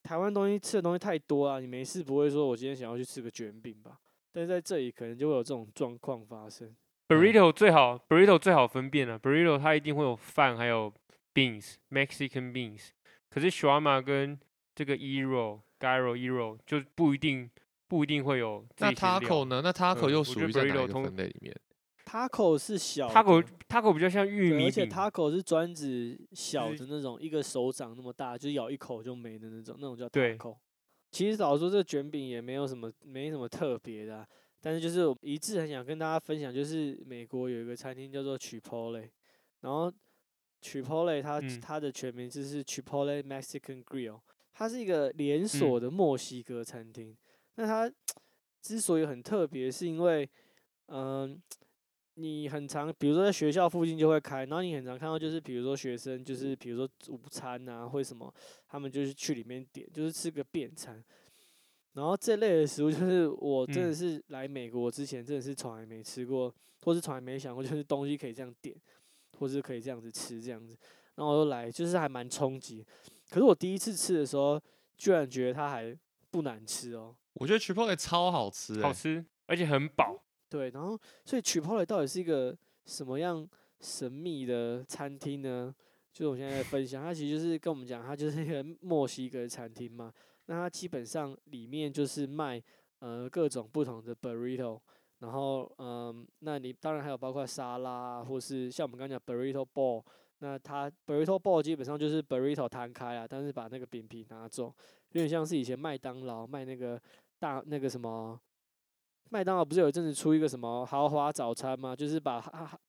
台湾东西吃的东西太多啊，你没事不会说我今天想要去吃个卷饼吧？但是在这里可能就会有这种状况发生。burrito 最好 burrito 最好分辨了，burrito 它一定会有饭，还有 beans Mexican beans。可是 shawarma 跟这个 Ero，Gyro，Ero 就不一定不一定会有这那 taco 呢？那 taco 又属于在哪个通分类里面？taco 是小的 taco taco 比较像玉对而且，taco 是专指小就的那种，一个手掌那么大，就咬一口就没的那种，那种叫对 taco。其实老实说，这卷饼也没有什么没什么特别的啊、但是就是我一致很想跟大家分享，就是美国有一个餐厅叫做 Chipotle，然后 Chipotle 它、嗯它的全名就是 Chipotle Mexican Grill，它是一个嗯连锁的墨西哥餐厅。那它之所以很特别，是因为嗯。你很常，比如说在学校附近就会开，然后你很常看到，就是比如说学生，就是比如说午餐啊，或什么，他们就是去里面点，就是吃个便餐。然后这类的食物，就是我真的嗯是来美国之前，真的是从来没吃过，或是从来没想过，就是东西可以这样点，或是可以这样子吃这样子。然后我就来，就是还蛮冲击。可是我第一次吃的时候，居然觉得它还不难吃哦。我觉得 Chipotle 超好吃、欸，好吃，而且很饱。对，然后所以 Chipotle 到底是一个什么样神秘的餐厅呢？就是我现在在分享，它其实就是跟我们讲，它就是一个 墨西哥餐厅嘛。那它基本上里面就是卖呃各种不同的 burrito，然后嗯，那你当然还有包括沙拉啊，或是像我们刚讲 burrito ball，那它 burrito ball 基本上就是 burrito 摊开啊，但是把那个饼皮拿走，有点像是以前麦当劳卖那个大那个什么。麦当劳不是有一阵子出一个什么豪华早餐吗？就是把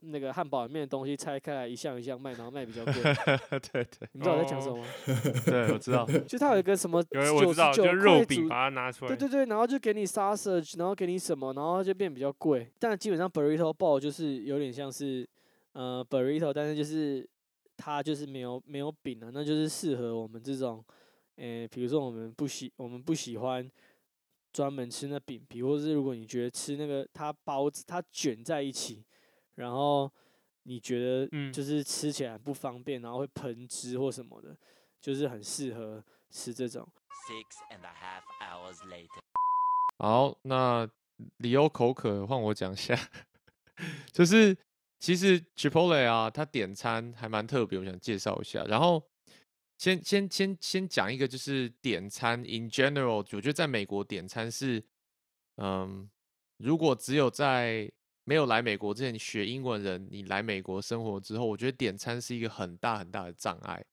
那个汉堡里面的东西拆开来一项一项卖，然后卖比较贵。对对你知道我在讲什哦么吗？对，我知道。就它有一个什么就肉块饼把它拿出来。对对对，然后就给你 sausage，然后给你什么，然后就变比较贵。但基本上 burrito ball 就是有点像是呃 burrito，但是就是它就是没有没有饼啊，那就是适合我们这种，诶、比如说我们不喜我们不喜欢专门吃那饼皮，或是如果你觉得吃那个它包子它卷在一起，然后你觉得嗯就是吃起来不方便，然后会喷汁或什么的，就是很适合吃这种。Six and a half hours later. 好，那理由口渴，换我讲一下，就是其实 Chipotle 啊，它点餐还蛮特别，我想介绍一下。然后先先先先讲一个，就是点餐 in general，我觉得在美国点餐是，嗯，如果只有在没有来美国之前学英文人，你来美国生活之后，我觉得点餐是一个很大很大的障碍。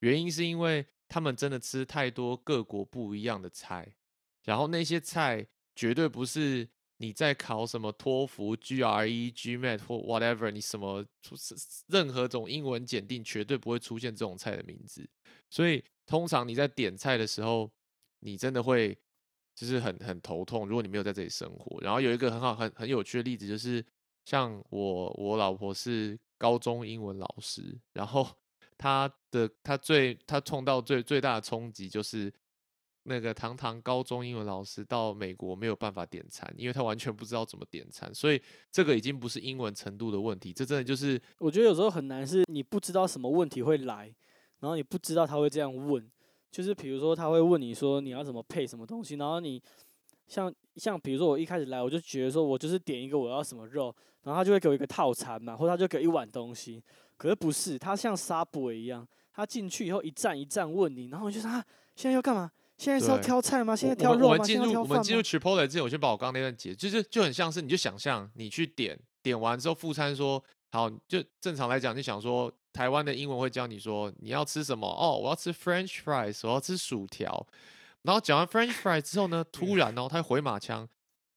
原因是因为他们真的吃太多各国不一样的菜，然后那些菜绝对不是你在考什么托福、GRE、GMAT 或 whatever，你什么任何种英文检定绝对不会出现这种菜的名字。所以通常你在点菜的时候，你真的会就是很很头痛。如果你没有在这里生活，然后有一个很好很很有趣的例子，就是像我我老婆是高中英文老师，然后她的她最她碰到最最大的冲击就是那个堂堂高中英文老师到美国没有办法点餐，因为他完全不知道怎么点餐，所以这个已经不是英文程度的问题，这真的就是我觉得有时候很难，是你不知道什么问题会来，然后你不知道他会这样问，就是比如说他会问你说你要怎么配什么东西，然后你像像比如说我一开始来我就觉得说我就是点一个我要什么肉，然后他就会给我一个套餐嘛，或他就给一碗东西，可是不是，他像沙伯一样，他进去以后一站一站问你，然后你就说啊现在要干嘛？现在是要挑菜吗？现在挑肉吗？我们进入我们进入吗？Chipotle 之前，我先把我刚刚那段解，就是就很像是你就想象你去点点完之后副餐说好，就正常来讲就想说台湾的英文会教你说你要吃什么哦，我要吃 French fries，我要吃薯条，然后讲完 French fries 之后呢，突然哦他回马枪，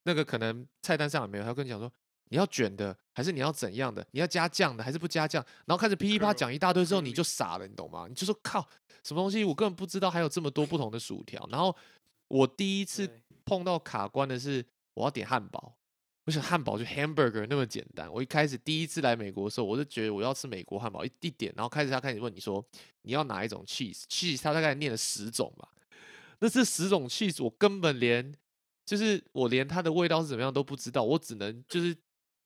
那个可能菜单上也没有，他跟你讲说。你要卷的还是你要怎样的？你要加酱的还是不加酱？然后开始噼里啪讲一大堆之后，你就傻了，你懂吗？你就说靠，什么东西我根本不知道，还有这么多不同的薯条。然后我第一次碰到卡关的是，我要点汉堡。我想汉堡就 hamburger 那么简单。我一开始第一次来美国的时候，我就觉得我要吃美国汉堡，一一点，然后开始他开始问你说你要哪一种 cheese，cheese 他大概念了十种吧。那这十种 cheese 我根本连就是我连它的味道是怎么样都不知道，我只能就是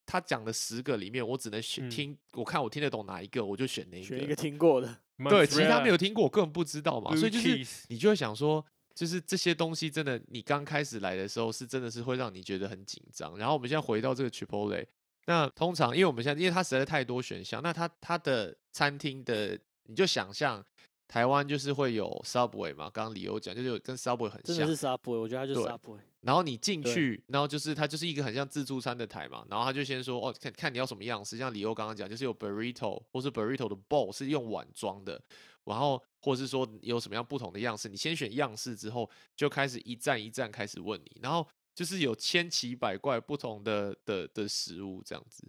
他讲的十个里面，我只能选嗯听，我看我听得懂哪一个，我就选哪一个。选一个听过的，对，其他没有听过，我根本不知道嘛，所以就是你就会想说，就是这些东西真的，你刚开始来的时候是真的是会让你觉得很紧张。然后我们现在回到这个 Chipotle，那通常因为我们现在因为它实在太多选项，那它它的餐厅的你就想象台湾就是会有 Subway 嘛，刚刚李由讲就是有跟 Subway 很像真的，是 Subway，我觉得它就是 Subway。然后你进去，然后就是它就是一个很像自助餐的台嘛，然后他就先说哦，看看你要什么样式，像李欧刚刚讲，就是有 burrito 或是 burrito 的 bowl 是用碗装的，然后或是说有什么样不同的样式，你先选样式之后，就开始一站一站开始问你，然后就是有千奇百怪不同的的的食物这样子。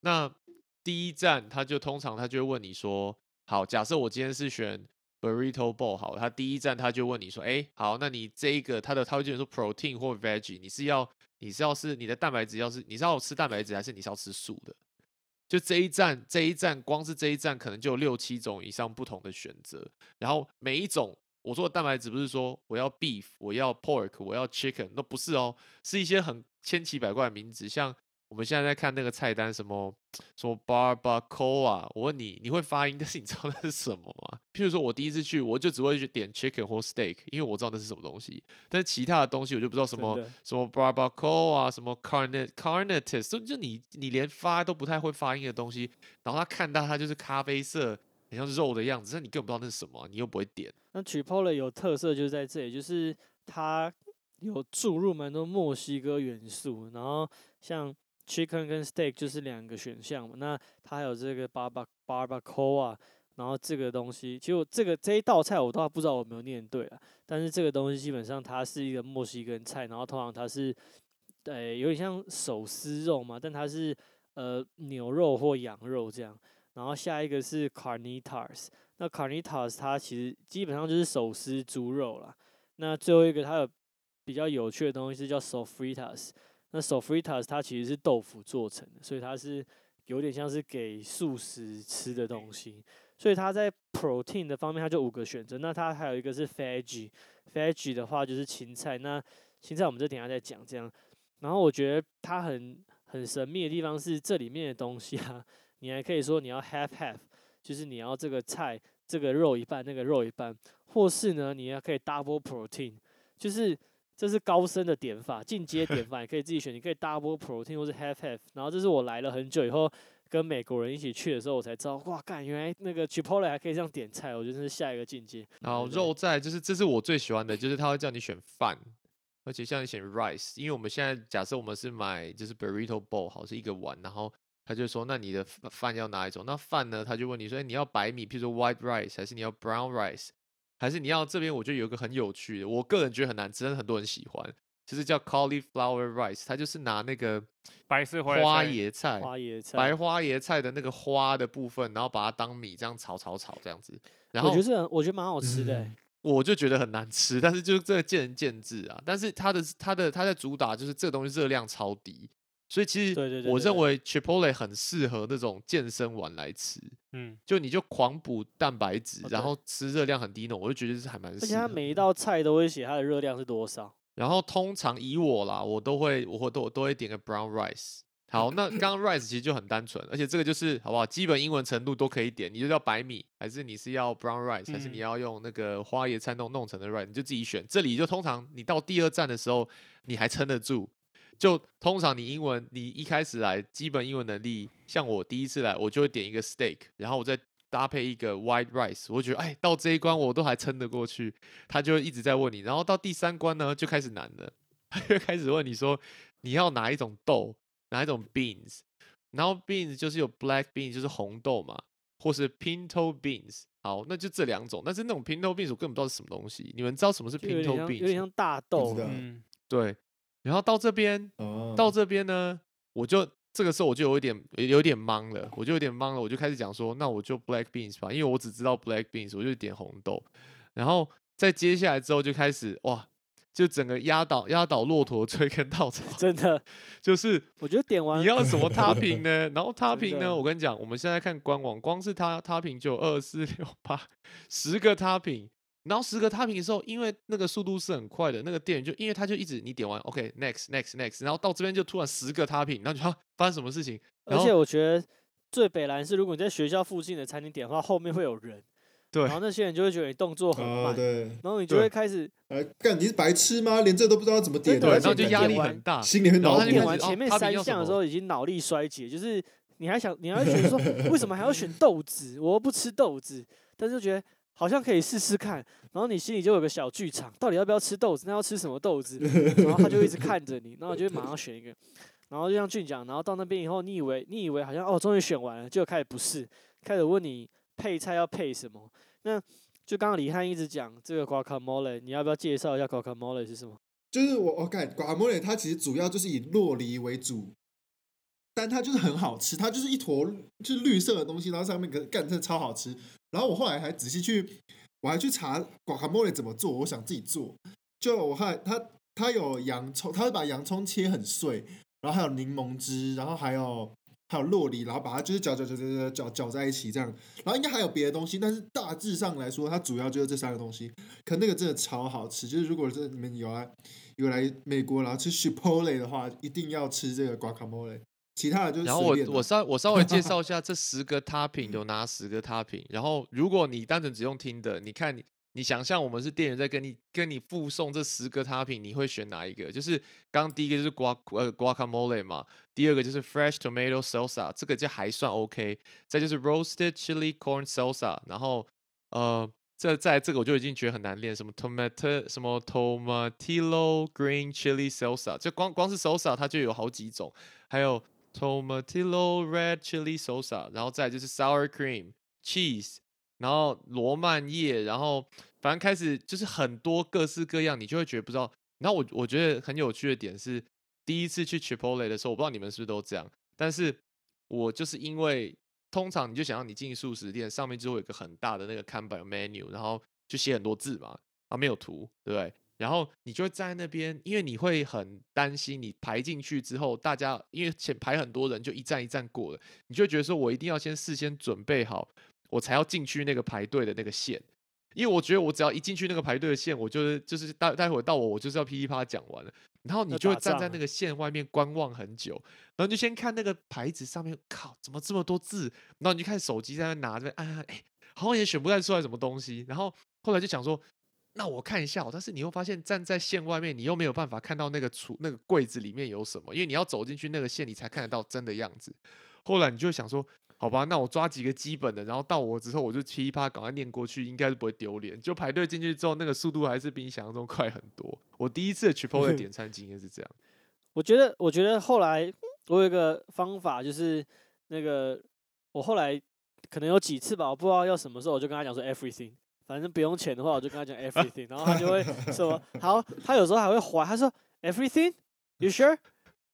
那第一站他就通常他就会问你说，好，假设我今天是选 burrito bowl 好，他第一站他就问你说，哎，好，那你这一个他的他会跟你说 protein 或 veggie，你是要你是要是你的蛋白质要是你是要吃蛋白质还是你是要吃素的？就这一站这一站光是这一站可能就有六七种以上不同的选择，然后每一种我说的蛋白质不是说我要 beef 我要 pork 我要 chicken，那不是哦，是一些很千奇百怪的名字，像我们现在在看那个菜单，什么什么 barbacoa，我问你，你会发音，但是你知道那是什么吗？譬如说我第一次去，我就只会去点 chicken 或 steak，因为我知道那是什么东西，但是其他的东西我就不知道什么什么 barbacoa 啊，什么 carnet carnetus，就就你你连发都不太会发音的东西，然后他看到它就是咖啡色，很像肉的样子，但你根本不知道那是什么啊、你又不会点。那 Chipotle 有特色就是在这里，就是它有注入蛮多墨西哥元素，然后像 chicken 跟 steak 就是两个选项嘛，那它还有这个 barba barbacoa，然后这个东西，其实我这个这一道菜我倒不知道我有没有念对啊，但是这个东西基本上它是一个墨西哥菜，然后通常它是呃有点像手撕肉嘛，但它是呃牛肉或羊肉这样，然后下一个是 carnitas。那 carnitas 它其实基本上就是手撕猪肉啦。那最后一个它有比较有趣的东西是叫 sofritas。那 sofritas 它其实是豆腐做成的，所以它是有点像是给素食吃的东西。所以它在 protein 的方面，它就五个选择。那它还有一个是 veggie，veggie 的话就是芹菜。那芹菜我们这等下再讲这样。然后我觉得它很很神秘的地方是这里面的东西啊，你还可以说你要 half half，就是你要这个菜这个肉一半，那个肉一半，或是呢你要可以 double protein，就是这是高深的点法，进阶点法，你可以自己选，你可以 double protein 或是 half half。然后这是我来了很久以后跟美国人一起去的时候，我才知道，哇，干，原来那个 Chipotle 还可以这样点菜，我觉得这是下一个境界。然后肉在就是这是我最喜欢的，就是他会叫你选饭，而且像你选 rice，因为我们现在假设我们是买就是 burrito bowl 好是一个碗，然后他就说那你的饭饭要哪一种？那饭呢？他就问你说，哎，你要白米，譬如说 white rice，还是你要 brown rice，还是你要这边？我觉得有一个很有趣的，我个人觉得很难吃，但是很多人喜欢，就是叫 cauliflower rice，它就是拿那个白色花花椰椰菜。花椰菜，白花椰菜的那个花的部分，然后把它当米这样炒炒炒这样子，然后我觉得我觉得蛮好吃的、欸嗯我就觉得很难吃，但是就是这个见仁见智啊。但是它的它的它的主打就是这个东西热量超低，所以其实我认为 Chipotle 很适合那种健身完来吃，嗯，就你就狂补蛋白质，然后吃热量很低那种，我就觉得是还蛮。而且它每一道菜都会写它的热量是多少。然后通常以我啦，我都会我会都我都会点个 brown rice。好，那刚刚 rice 其实就很单纯，而且这个就是好不好？基本英文程度都可以点，你就要白米，还是你是要 brown rice，还是你嗯要用那个花椰菜弄弄成的 rice，你就自己选。这里就通常你到第二站的时候，你还撑得住。就通常你英文你一开始来基本英文能力，像我第一次来，我就会点一个 steak，然后我再搭配一个 white rice，我觉得哎，到这一关我都还撑得过去。他就一直在问你，然后到第三关呢就开始难了，他就开始问你说你要哪一种豆，哪一种 beans，然后 beans 就是有 black beans 就是红豆嘛，或是 pinto beans，好，那就这两种。但是那种 pinto beans 我根本不知道是什么东西，你们知道什么是 pinto beans？有点像大豆嗯，对，然后到这边哦，到这边呢，我就这个时候我就有一点有点懵了，我就有点懵了，我就开始讲说，那我就 black beans 吧，因为我只知道 black beans，我就点红豆，然后再接下来之后就开始哇，就整个压倒压倒骆驼追根稻草，真的，就是我觉得点完你要什么 topping 呢？然后 topping 呢？我跟你讲，我们现在看官网，光是它 topping 就有二四六八十个 topping。然后十个 topping 的时候，因为那个速度是很快的，那个店员就因为他就一直你点完 OK next next next，然后到这边就突然十个 topping，然后就哈发生什么事情？而且我觉得最北蓝是，如果你在学校附近的餐厅点的话，后面会有人，对然后那些人就会觉得你动作很哦，慢，对，然后你就对会开始呃，干你是白痴吗？连这都不知道怎么点，对，然后就压力很大，心里很脑补然后前面三项的时候，已经脑力衰竭，就是你还想，你还会觉得说，为什么还要选豆子？我又不吃豆子，但是就觉得好像可以试试看，然后你心里就有个小剧场，到底要不要吃豆子？那要吃什么豆子？然后他就一直看着你，然后就会马上选一个。然后就像俊讲，然后到那边以后，你以为你以为好像哦，终于选完了，结果开始不是，开始问你配菜要配什么。那就刚刚李翰一直讲这个 guacamole，你要不要介绍一下 guacamole 是什么？就是我我看寡莫雷，它其实主要就是以洛梨为主，但它就是很好吃，它就是一坨就是绿色的东西，然后上面可干真的超好吃。然后我后来还仔细去，我还去查寡卡莫雷怎么做，我想自己做。就我看它它有洋葱，它会把洋葱切很碎，然后还有柠檬汁，然后还有还有洛梨，然后把它就是搅搅搅搅搅搅搅在一起这样。然后应该还有别的东西，但是大致上来说，它主要就是这三个东西。可那个真的超好吃，就是如果是你们有来有来美国然后吃 Chipotle 的话，一定要吃这个 guacamole。其他的就是然后我我稍我稍微介绍一 下这十个 topping 有哪十个 topping。然后 如果你单纯只用听的，你看你你想象我们是店员在跟你跟你附送这十个 topping，你会选哪一个？就是刚刚第一个就是 guac 呃 guacamole 嘛，第二个就是 fresh tomato salsa，这个就还算 OK。再就是 roasted chili corn salsa，然后呃。这在这个我就已经觉得很难练，什么 tomato 什么 tomatillo green chili salsa，就光光是 salsa 它就有好几种，还有 tomatillo red chili salsa，然后再就是 sour cream cheese，然后罗曼叶，然后反正开始就是很多各式各样，你就会觉得不知道。然后我我觉得很有趣的点是，第一次去 Chipotle 的时候，我不知道你们是不是都这样，但是我就是因为通常你就想要你进素食店，上面就会有一个很大的那个看板 menu，然后就写很多字嘛，啊没有图，对不对？然后你就在那边，因为你会很担心，你排进去之后，大家因为前排很多人，就一站一站过了，你就会觉得说我一定要先事先准备好，我才要进去那个排队的那个线。因为我觉得我只要一进去那个排队的线，我就是就是待待会儿到我，我就是要噼里啪啦讲完了，然后你就会站在那个线外面观望很久，然后就先看那个牌子上面，靠，怎么这么多字？然后你就看手机在那拿着，按按，哎，好像也选不太出来什么东西。然后后来就想说，那我看一下哦，但是你又发现站在线外面，你又没有办法看到那个橱那个柜子里面有什么，因为你要走进去那个线，你才看得到真的样子。后来你就想说，好吧，那我抓几个基本的，然后到我之后我就噼里啪赶快念过去，应该是不会丢脸。就排队进去之后，那个速度还是比你想象中快很多。我第一次去 Chipotle 点餐经验是这样。我觉得，我觉得后来我有一个方法，就是那个我后来可能有几次吧，我不知道要什么时候，我就跟他讲说 everything，反正不用钱的话，我就跟他讲 everything，然后他就会说好，他有时候还会怀，他说 everything，you sure？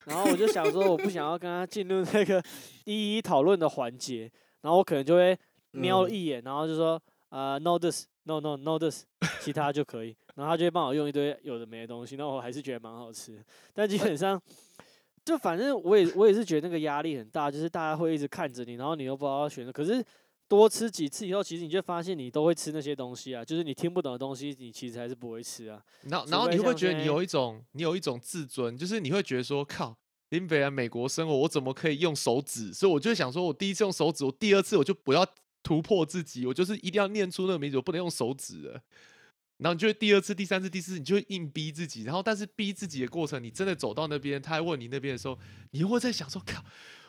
然后我就想说，我不想要跟他进入那个一一讨论的环节，然后我可能就会瞄嗯一眼，然后就说呃 no this，no no no this，其他就可以，然后他就会帮我用一堆有的没的东西，那我还是觉得蛮好吃，但基本上。就反正我也我也是觉得那个压力很大，就是大家会一直看着你，然后你又不知道要选择。可是多吃几次以后，其实你就发现你都会吃那些东西啊，就是你听不懂的东西，你其实还是不会吃啊。然后，然后你会觉得你有一种，你有一种自尊，就是你会觉得说，靠，林北来美国生活，我怎么可以用手指？所以我就想说，我第一次用手指，我第二次我就不要突破自己，我就是一定要念出那个名字，我不能用手指了。然后你就会第二次、第三次、第四次，你就会硬逼自己。然后，但是逼自己的过程，你真的走到那边，他还问你那边的时候，你又会在想说，靠，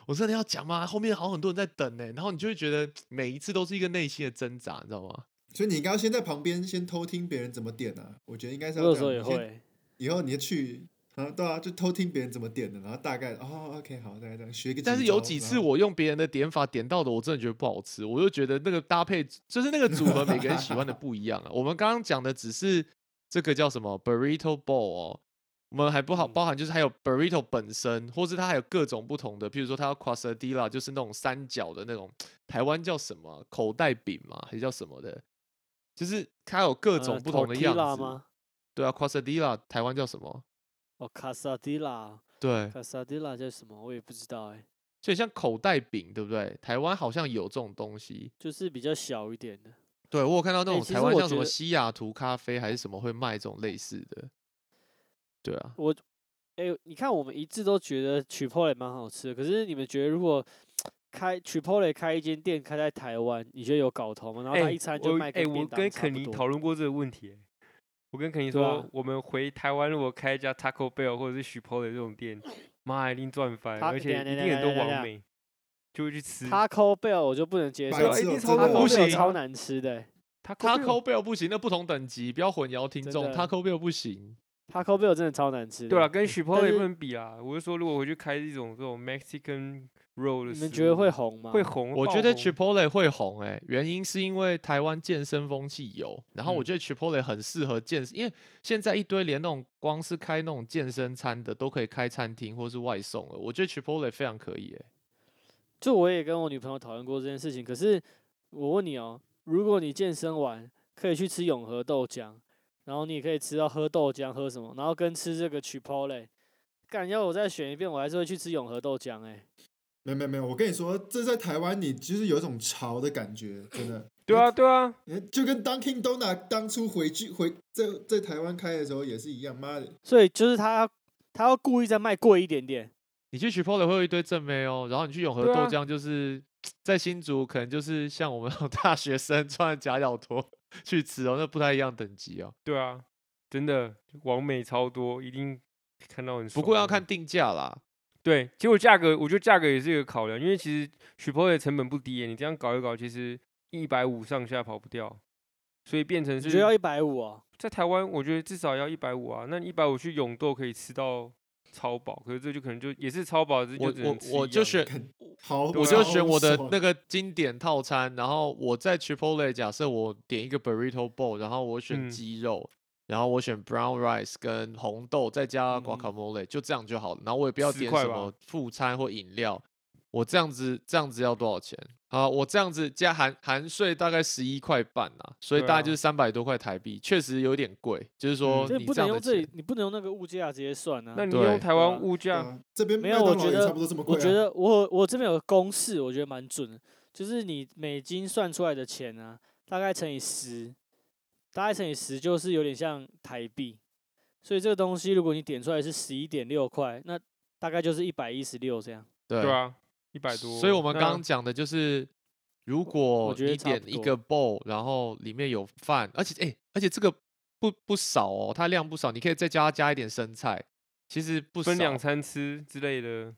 我真的要讲吗？后面好很多人在等呢。然后你就会觉得每一次都是一个内心的挣扎，你知道吗？所以你应该要先在旁边先偷听别人怎么点啊。我觉得应该是要我有时候也这样你先会，以后你去啊，对啊，就偷听别人怎么点的，然后大概哦，OK，好，大概这样学个。但是有几次我用别人的点法点到的，我真的觉得不好吃，我就觉得那个搭配就是那个组合，每个人喜欢的不一样啊。我们刚刚讲的只是这个叫什么 burrito bowl 哦，我们还不好嗯包含就是还有 burrito 本身，或是它还有各种不同的，譬如说它要 quesadilla，就是那种三角的那种，台湾叫什么啊口袋饼嘛，还是叫什么的？就是它有各种呃不同的样子。吗？对啊，quesadilla 台湾叫什么？哦，casadilla。对，，casadilla 叫什么？我也不知道哎、所以像口袋饼，对不对？台湾好像有这种东西。就是比较小一点的。对我有看到那欸种台湾像什么西雅图咖啡还是什么会卖这种类似的，对啊，我，哎、你看我们一致都觉得 Chipotle 蛮好吃的，可是你们觉得如果 开 Chipotle 开一间店开在台湾，你觉得有搞头吗？然后他哎一餐就卖跟便我跟肯当差不多尼讨论过这个问题欸、我跟肯尼说，啊我们回台湾如果开一家 Taco Bell 或者是 Chipotle 这种店，妈一定赚翻，而且一定很多网美就会去吃。Taco Bell 我就不能接受真的一定超不行超难吃的欸、Taco Bell 不行，那不同等级，不要混淆听众。Taco Bell 不行，Taco Bell 真的超难吃。对啊，跟但 Chipotle 是不能比啊。我是说，如果回去开这种这种 Mexican roll 的，你们觉得会红吗？会。红？我觉得红 Chipotle 会红诶、原因是因为台湾健身风气有，然后我嗯觉得 Chipotle 很适合健身，因为现在一堆连那种光是开那种健身餐的都可以开餐厅或是外送了，我觉得 Chipotle 非常可以诶、就我也跟我女朋友讨论过这件事情，可是我问你哦，如果你健身完可以去吃永和豆浆，然后你也可以吃到喝豆浆喝什么，然后跟吃这个 Chipotle，干要我再选一遍，我还是会去吃永和豆浆哎、没有没有没有，我跟你说，这在台湾你就是有一种潮的感觉，真的。对啊，对啊，就跟 Dunkin' Donut 当初回去回在在台湾开的时候也是一样，妈的，所以就是他他要故意再卖贵一点点，你去 Chipotle 会有一堆正妹哦，然后你去永和豆浆就是、在新竹，可能就是像我们那种大学生穿着夹脚拖 去吃哦，那不太一样等级哦。对啊，真的，完美超多，一定看到很。不过要看定价啦，对，结果价格，我觉得价格也是一个考量，因为其实 Chipotle 成本不低耶，你这样搞一搞，其实一百五上下跑不掉，所以变成是你觉得要一百五啊？在台湾，我觉得至少要一百五啊。那一百五去永豆可以吃到超饱，可是这就可能就也是超饱，我我 我就选好，我就选我的那个经典套餐，然后我在 Chipotle 假设我点一个 burrito bowl，然后我选嗯鸡肉，然后我选 brown rice 跟红豆，再加嗯 guacamole，、就这样就好了。然后我也不要10块吧点什么副餐或饮料。我这样子这样子要多少钱？啊，我这样子加含含税大概十一块半啊，所以大概就是三百多块台币，确实有点贵。就是说你不能用这里，，你不能用那个物价直接算啊。那你用台湾物价，这边没有，我觉得麦当劳也差不多这么贵、啊。我觉得我有我这边有个公式，我觉得蛮准的，就是你美金算出来的钱啊，大概乘以十，大概乘以十就是有点像台币，所以这个东西如果你点出来是十一点六块，那大概就是一百一十六这样。对对啊，一百多。所以我们刚刚讲的就是，如果觉得你点一个 bowl，然后里面有饭，而且哎、而且这个不不少哦，它量不少，你可以再加加一点生菜，其实不少。分两餐吃之类的，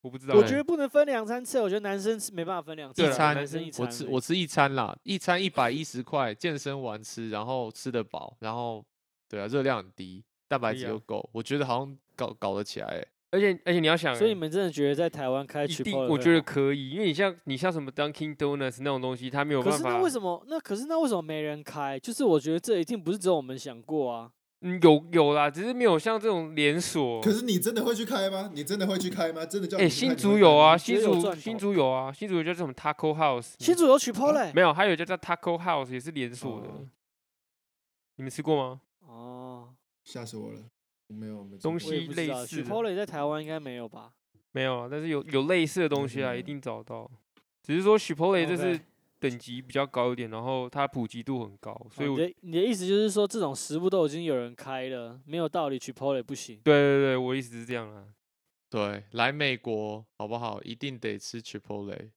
我不知道欸。我觉得不能分两餐吃，我觉得男生是没办法分两对餐一餐男生一餐我吃我吃一餐啦，一餐一百一十块，健身完吃，然后吃得饱，然后对啊，热量很低，蛋白质又够，我觉得好像搞搞得起来哎。而且而且你要想欸，所以你们真的觉得在台湾开一定 Chipotle 我觉得可以，因为你像你像什么 Dunkin' Donuts 那种东西，它没有办法。可是那为什么？那可是那为什么没人开？就是我觉得这一定不是只有我们想过啊。嗯，有有啦，只是没有像这种连锁。可是你真的会去开吗？你真的会去开吗？真的叫哎、新竹有啊，新竹新竹有啊，新竹有叫什么 Taco House，新竹有 Chipotle 没有，还有一家叫 Taco House 也是连锁的，哦你们吃过吗？哦，吓死我了！有，东西类似的，Chipotle 在台湾应该没有吧？没有啊，但是有有类似的东西啊，一定找到。只是说 Chipotle 这 OK 是等级比较高一点，然后它普及度很高，所以我哦你的你的意思就是说，这种食物都已经有人开了，没有道理 Chipotle 不行。对对对，我意思是这样啊。对，来美国好不好？一定得吃 Chipotle。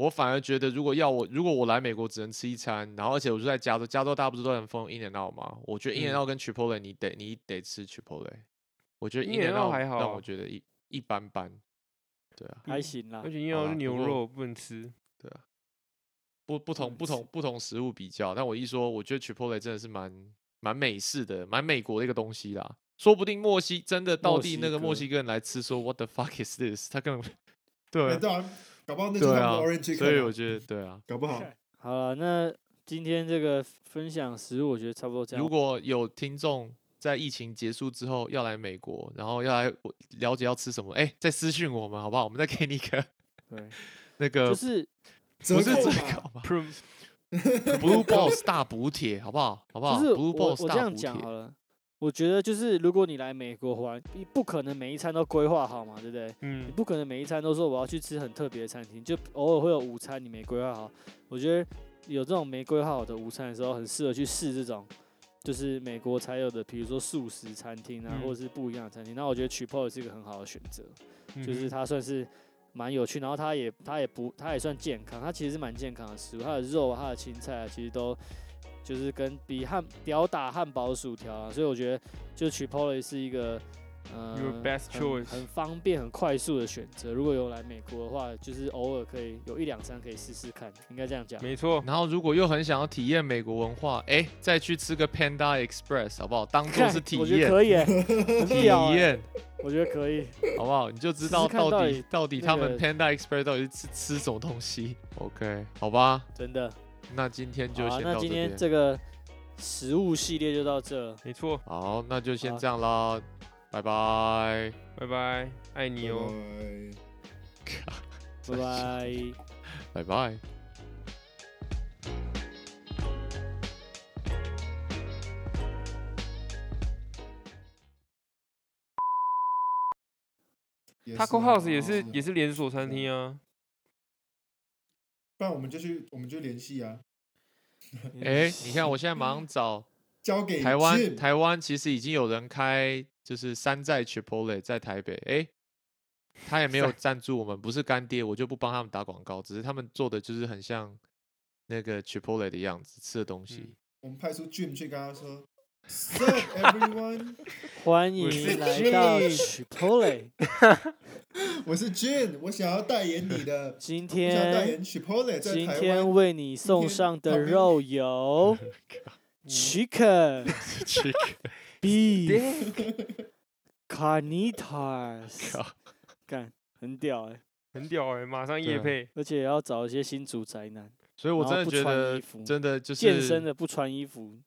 我反而觉得，如果要我，如果我来美国只能吃一餐，然后而且我就在加州，加州大家不是都很疯 In and Out 吗？我觉得 In 嗯 and Out 跟 Chipotle 你得你得吃 Chipotle。我觉得 In In and and Out Out 还好啊让我觉得一一般般。对啊，还行啦而。且因好为是啦不过牛肉不能吃，对啊，不不同嗯不同不同食物比较，但我一说，我觉得 Chipotle 真的是蛮蛮美式的，蛮美国的一个东西啦。说不定墨西真的到地那个墨西哥人来吃，说 What the fuck is this？他根本哎对对啊，搞不好那就是对啊他们的 orange，所以我觉得对啊。搞不好。好了，那今天这个分享食物，我觉得差不多这样。如果有听众在疫情结束之后要来美国，然后要来了解要吃什么，哎，再私信我们好不好？我们再给你一个对，那个就是不是折折扣嘛扣吧？Blue Boss 大补贴，好不好？好不好就是？Blue 我 Balls 我这样大补帖讲好了，我觉得就是如果你来美国玩，你不可能每一餐都规划好嘛，对不对？嗯你嗯，不可能每一餐都说我要去吃很特别的餐厅，就偶尔会有午餐你没规划好。我觉得有这种没规划好的午餐的时候，很适合去试这种，就是美国才有的，比如说素食餐厅啊，嗯或者是不一样的餐厅。那我觉得 Chipotle 是一个很好的选择，就是它算是蛮有趣，然后它也它也不它也算健康，它其实是蛮健康的食物，它的肉、它的青菜啊，其实都就是跟比汉屌打汉堡薯条啊，所以我觉得就是 Chipotle 是一个呃 Your best 很 choice 很方便、很快速的选择。如果有来美国的话，就是偶尔可以有一两餐可以试试看，应该这样讲。没错，然后如果又很想要体验美国文化，哎，再去吃个 Panda Express 好不好？当做是体我觉得验，可以、体验我觉得可以。好不好？你就知道到底到底他们 Panda Express 到底是吃吃什么东西？OK，好吧，真的。那今天就先到这那今天边。这个食物系列就到这。没错，好，那就先好这样啦，拜拜。拜拜，爱你哦。拜拜拜。拜拜。也是 Taco 啊 House 也是啊也是连锁餐厅啊。不然我们就去，我们就联系啊，哎，你看我现在马上找 交给台湾，台湾其实已经有人开，就是山寨 Chipotle 在台北，哎，他也没有赞助我们，不是干爹，我就不帮他们打广告，只是他们做的就是很像那个 Chipotle 的样子，吃的东西。嗯我们派出 Jim 去跟他说，Sup everyone，欢迎来到 Jim Chipotle。我是 Jane，我想要代言你的，今天 Chipotle 在今。天为你送上的肉有 chicken、beef、carnitas，靠干很屌哎、很屌哎、马上夜配，而且也要找一些新主宅男，所以我真的觉得真的就是健身的不穿衣服，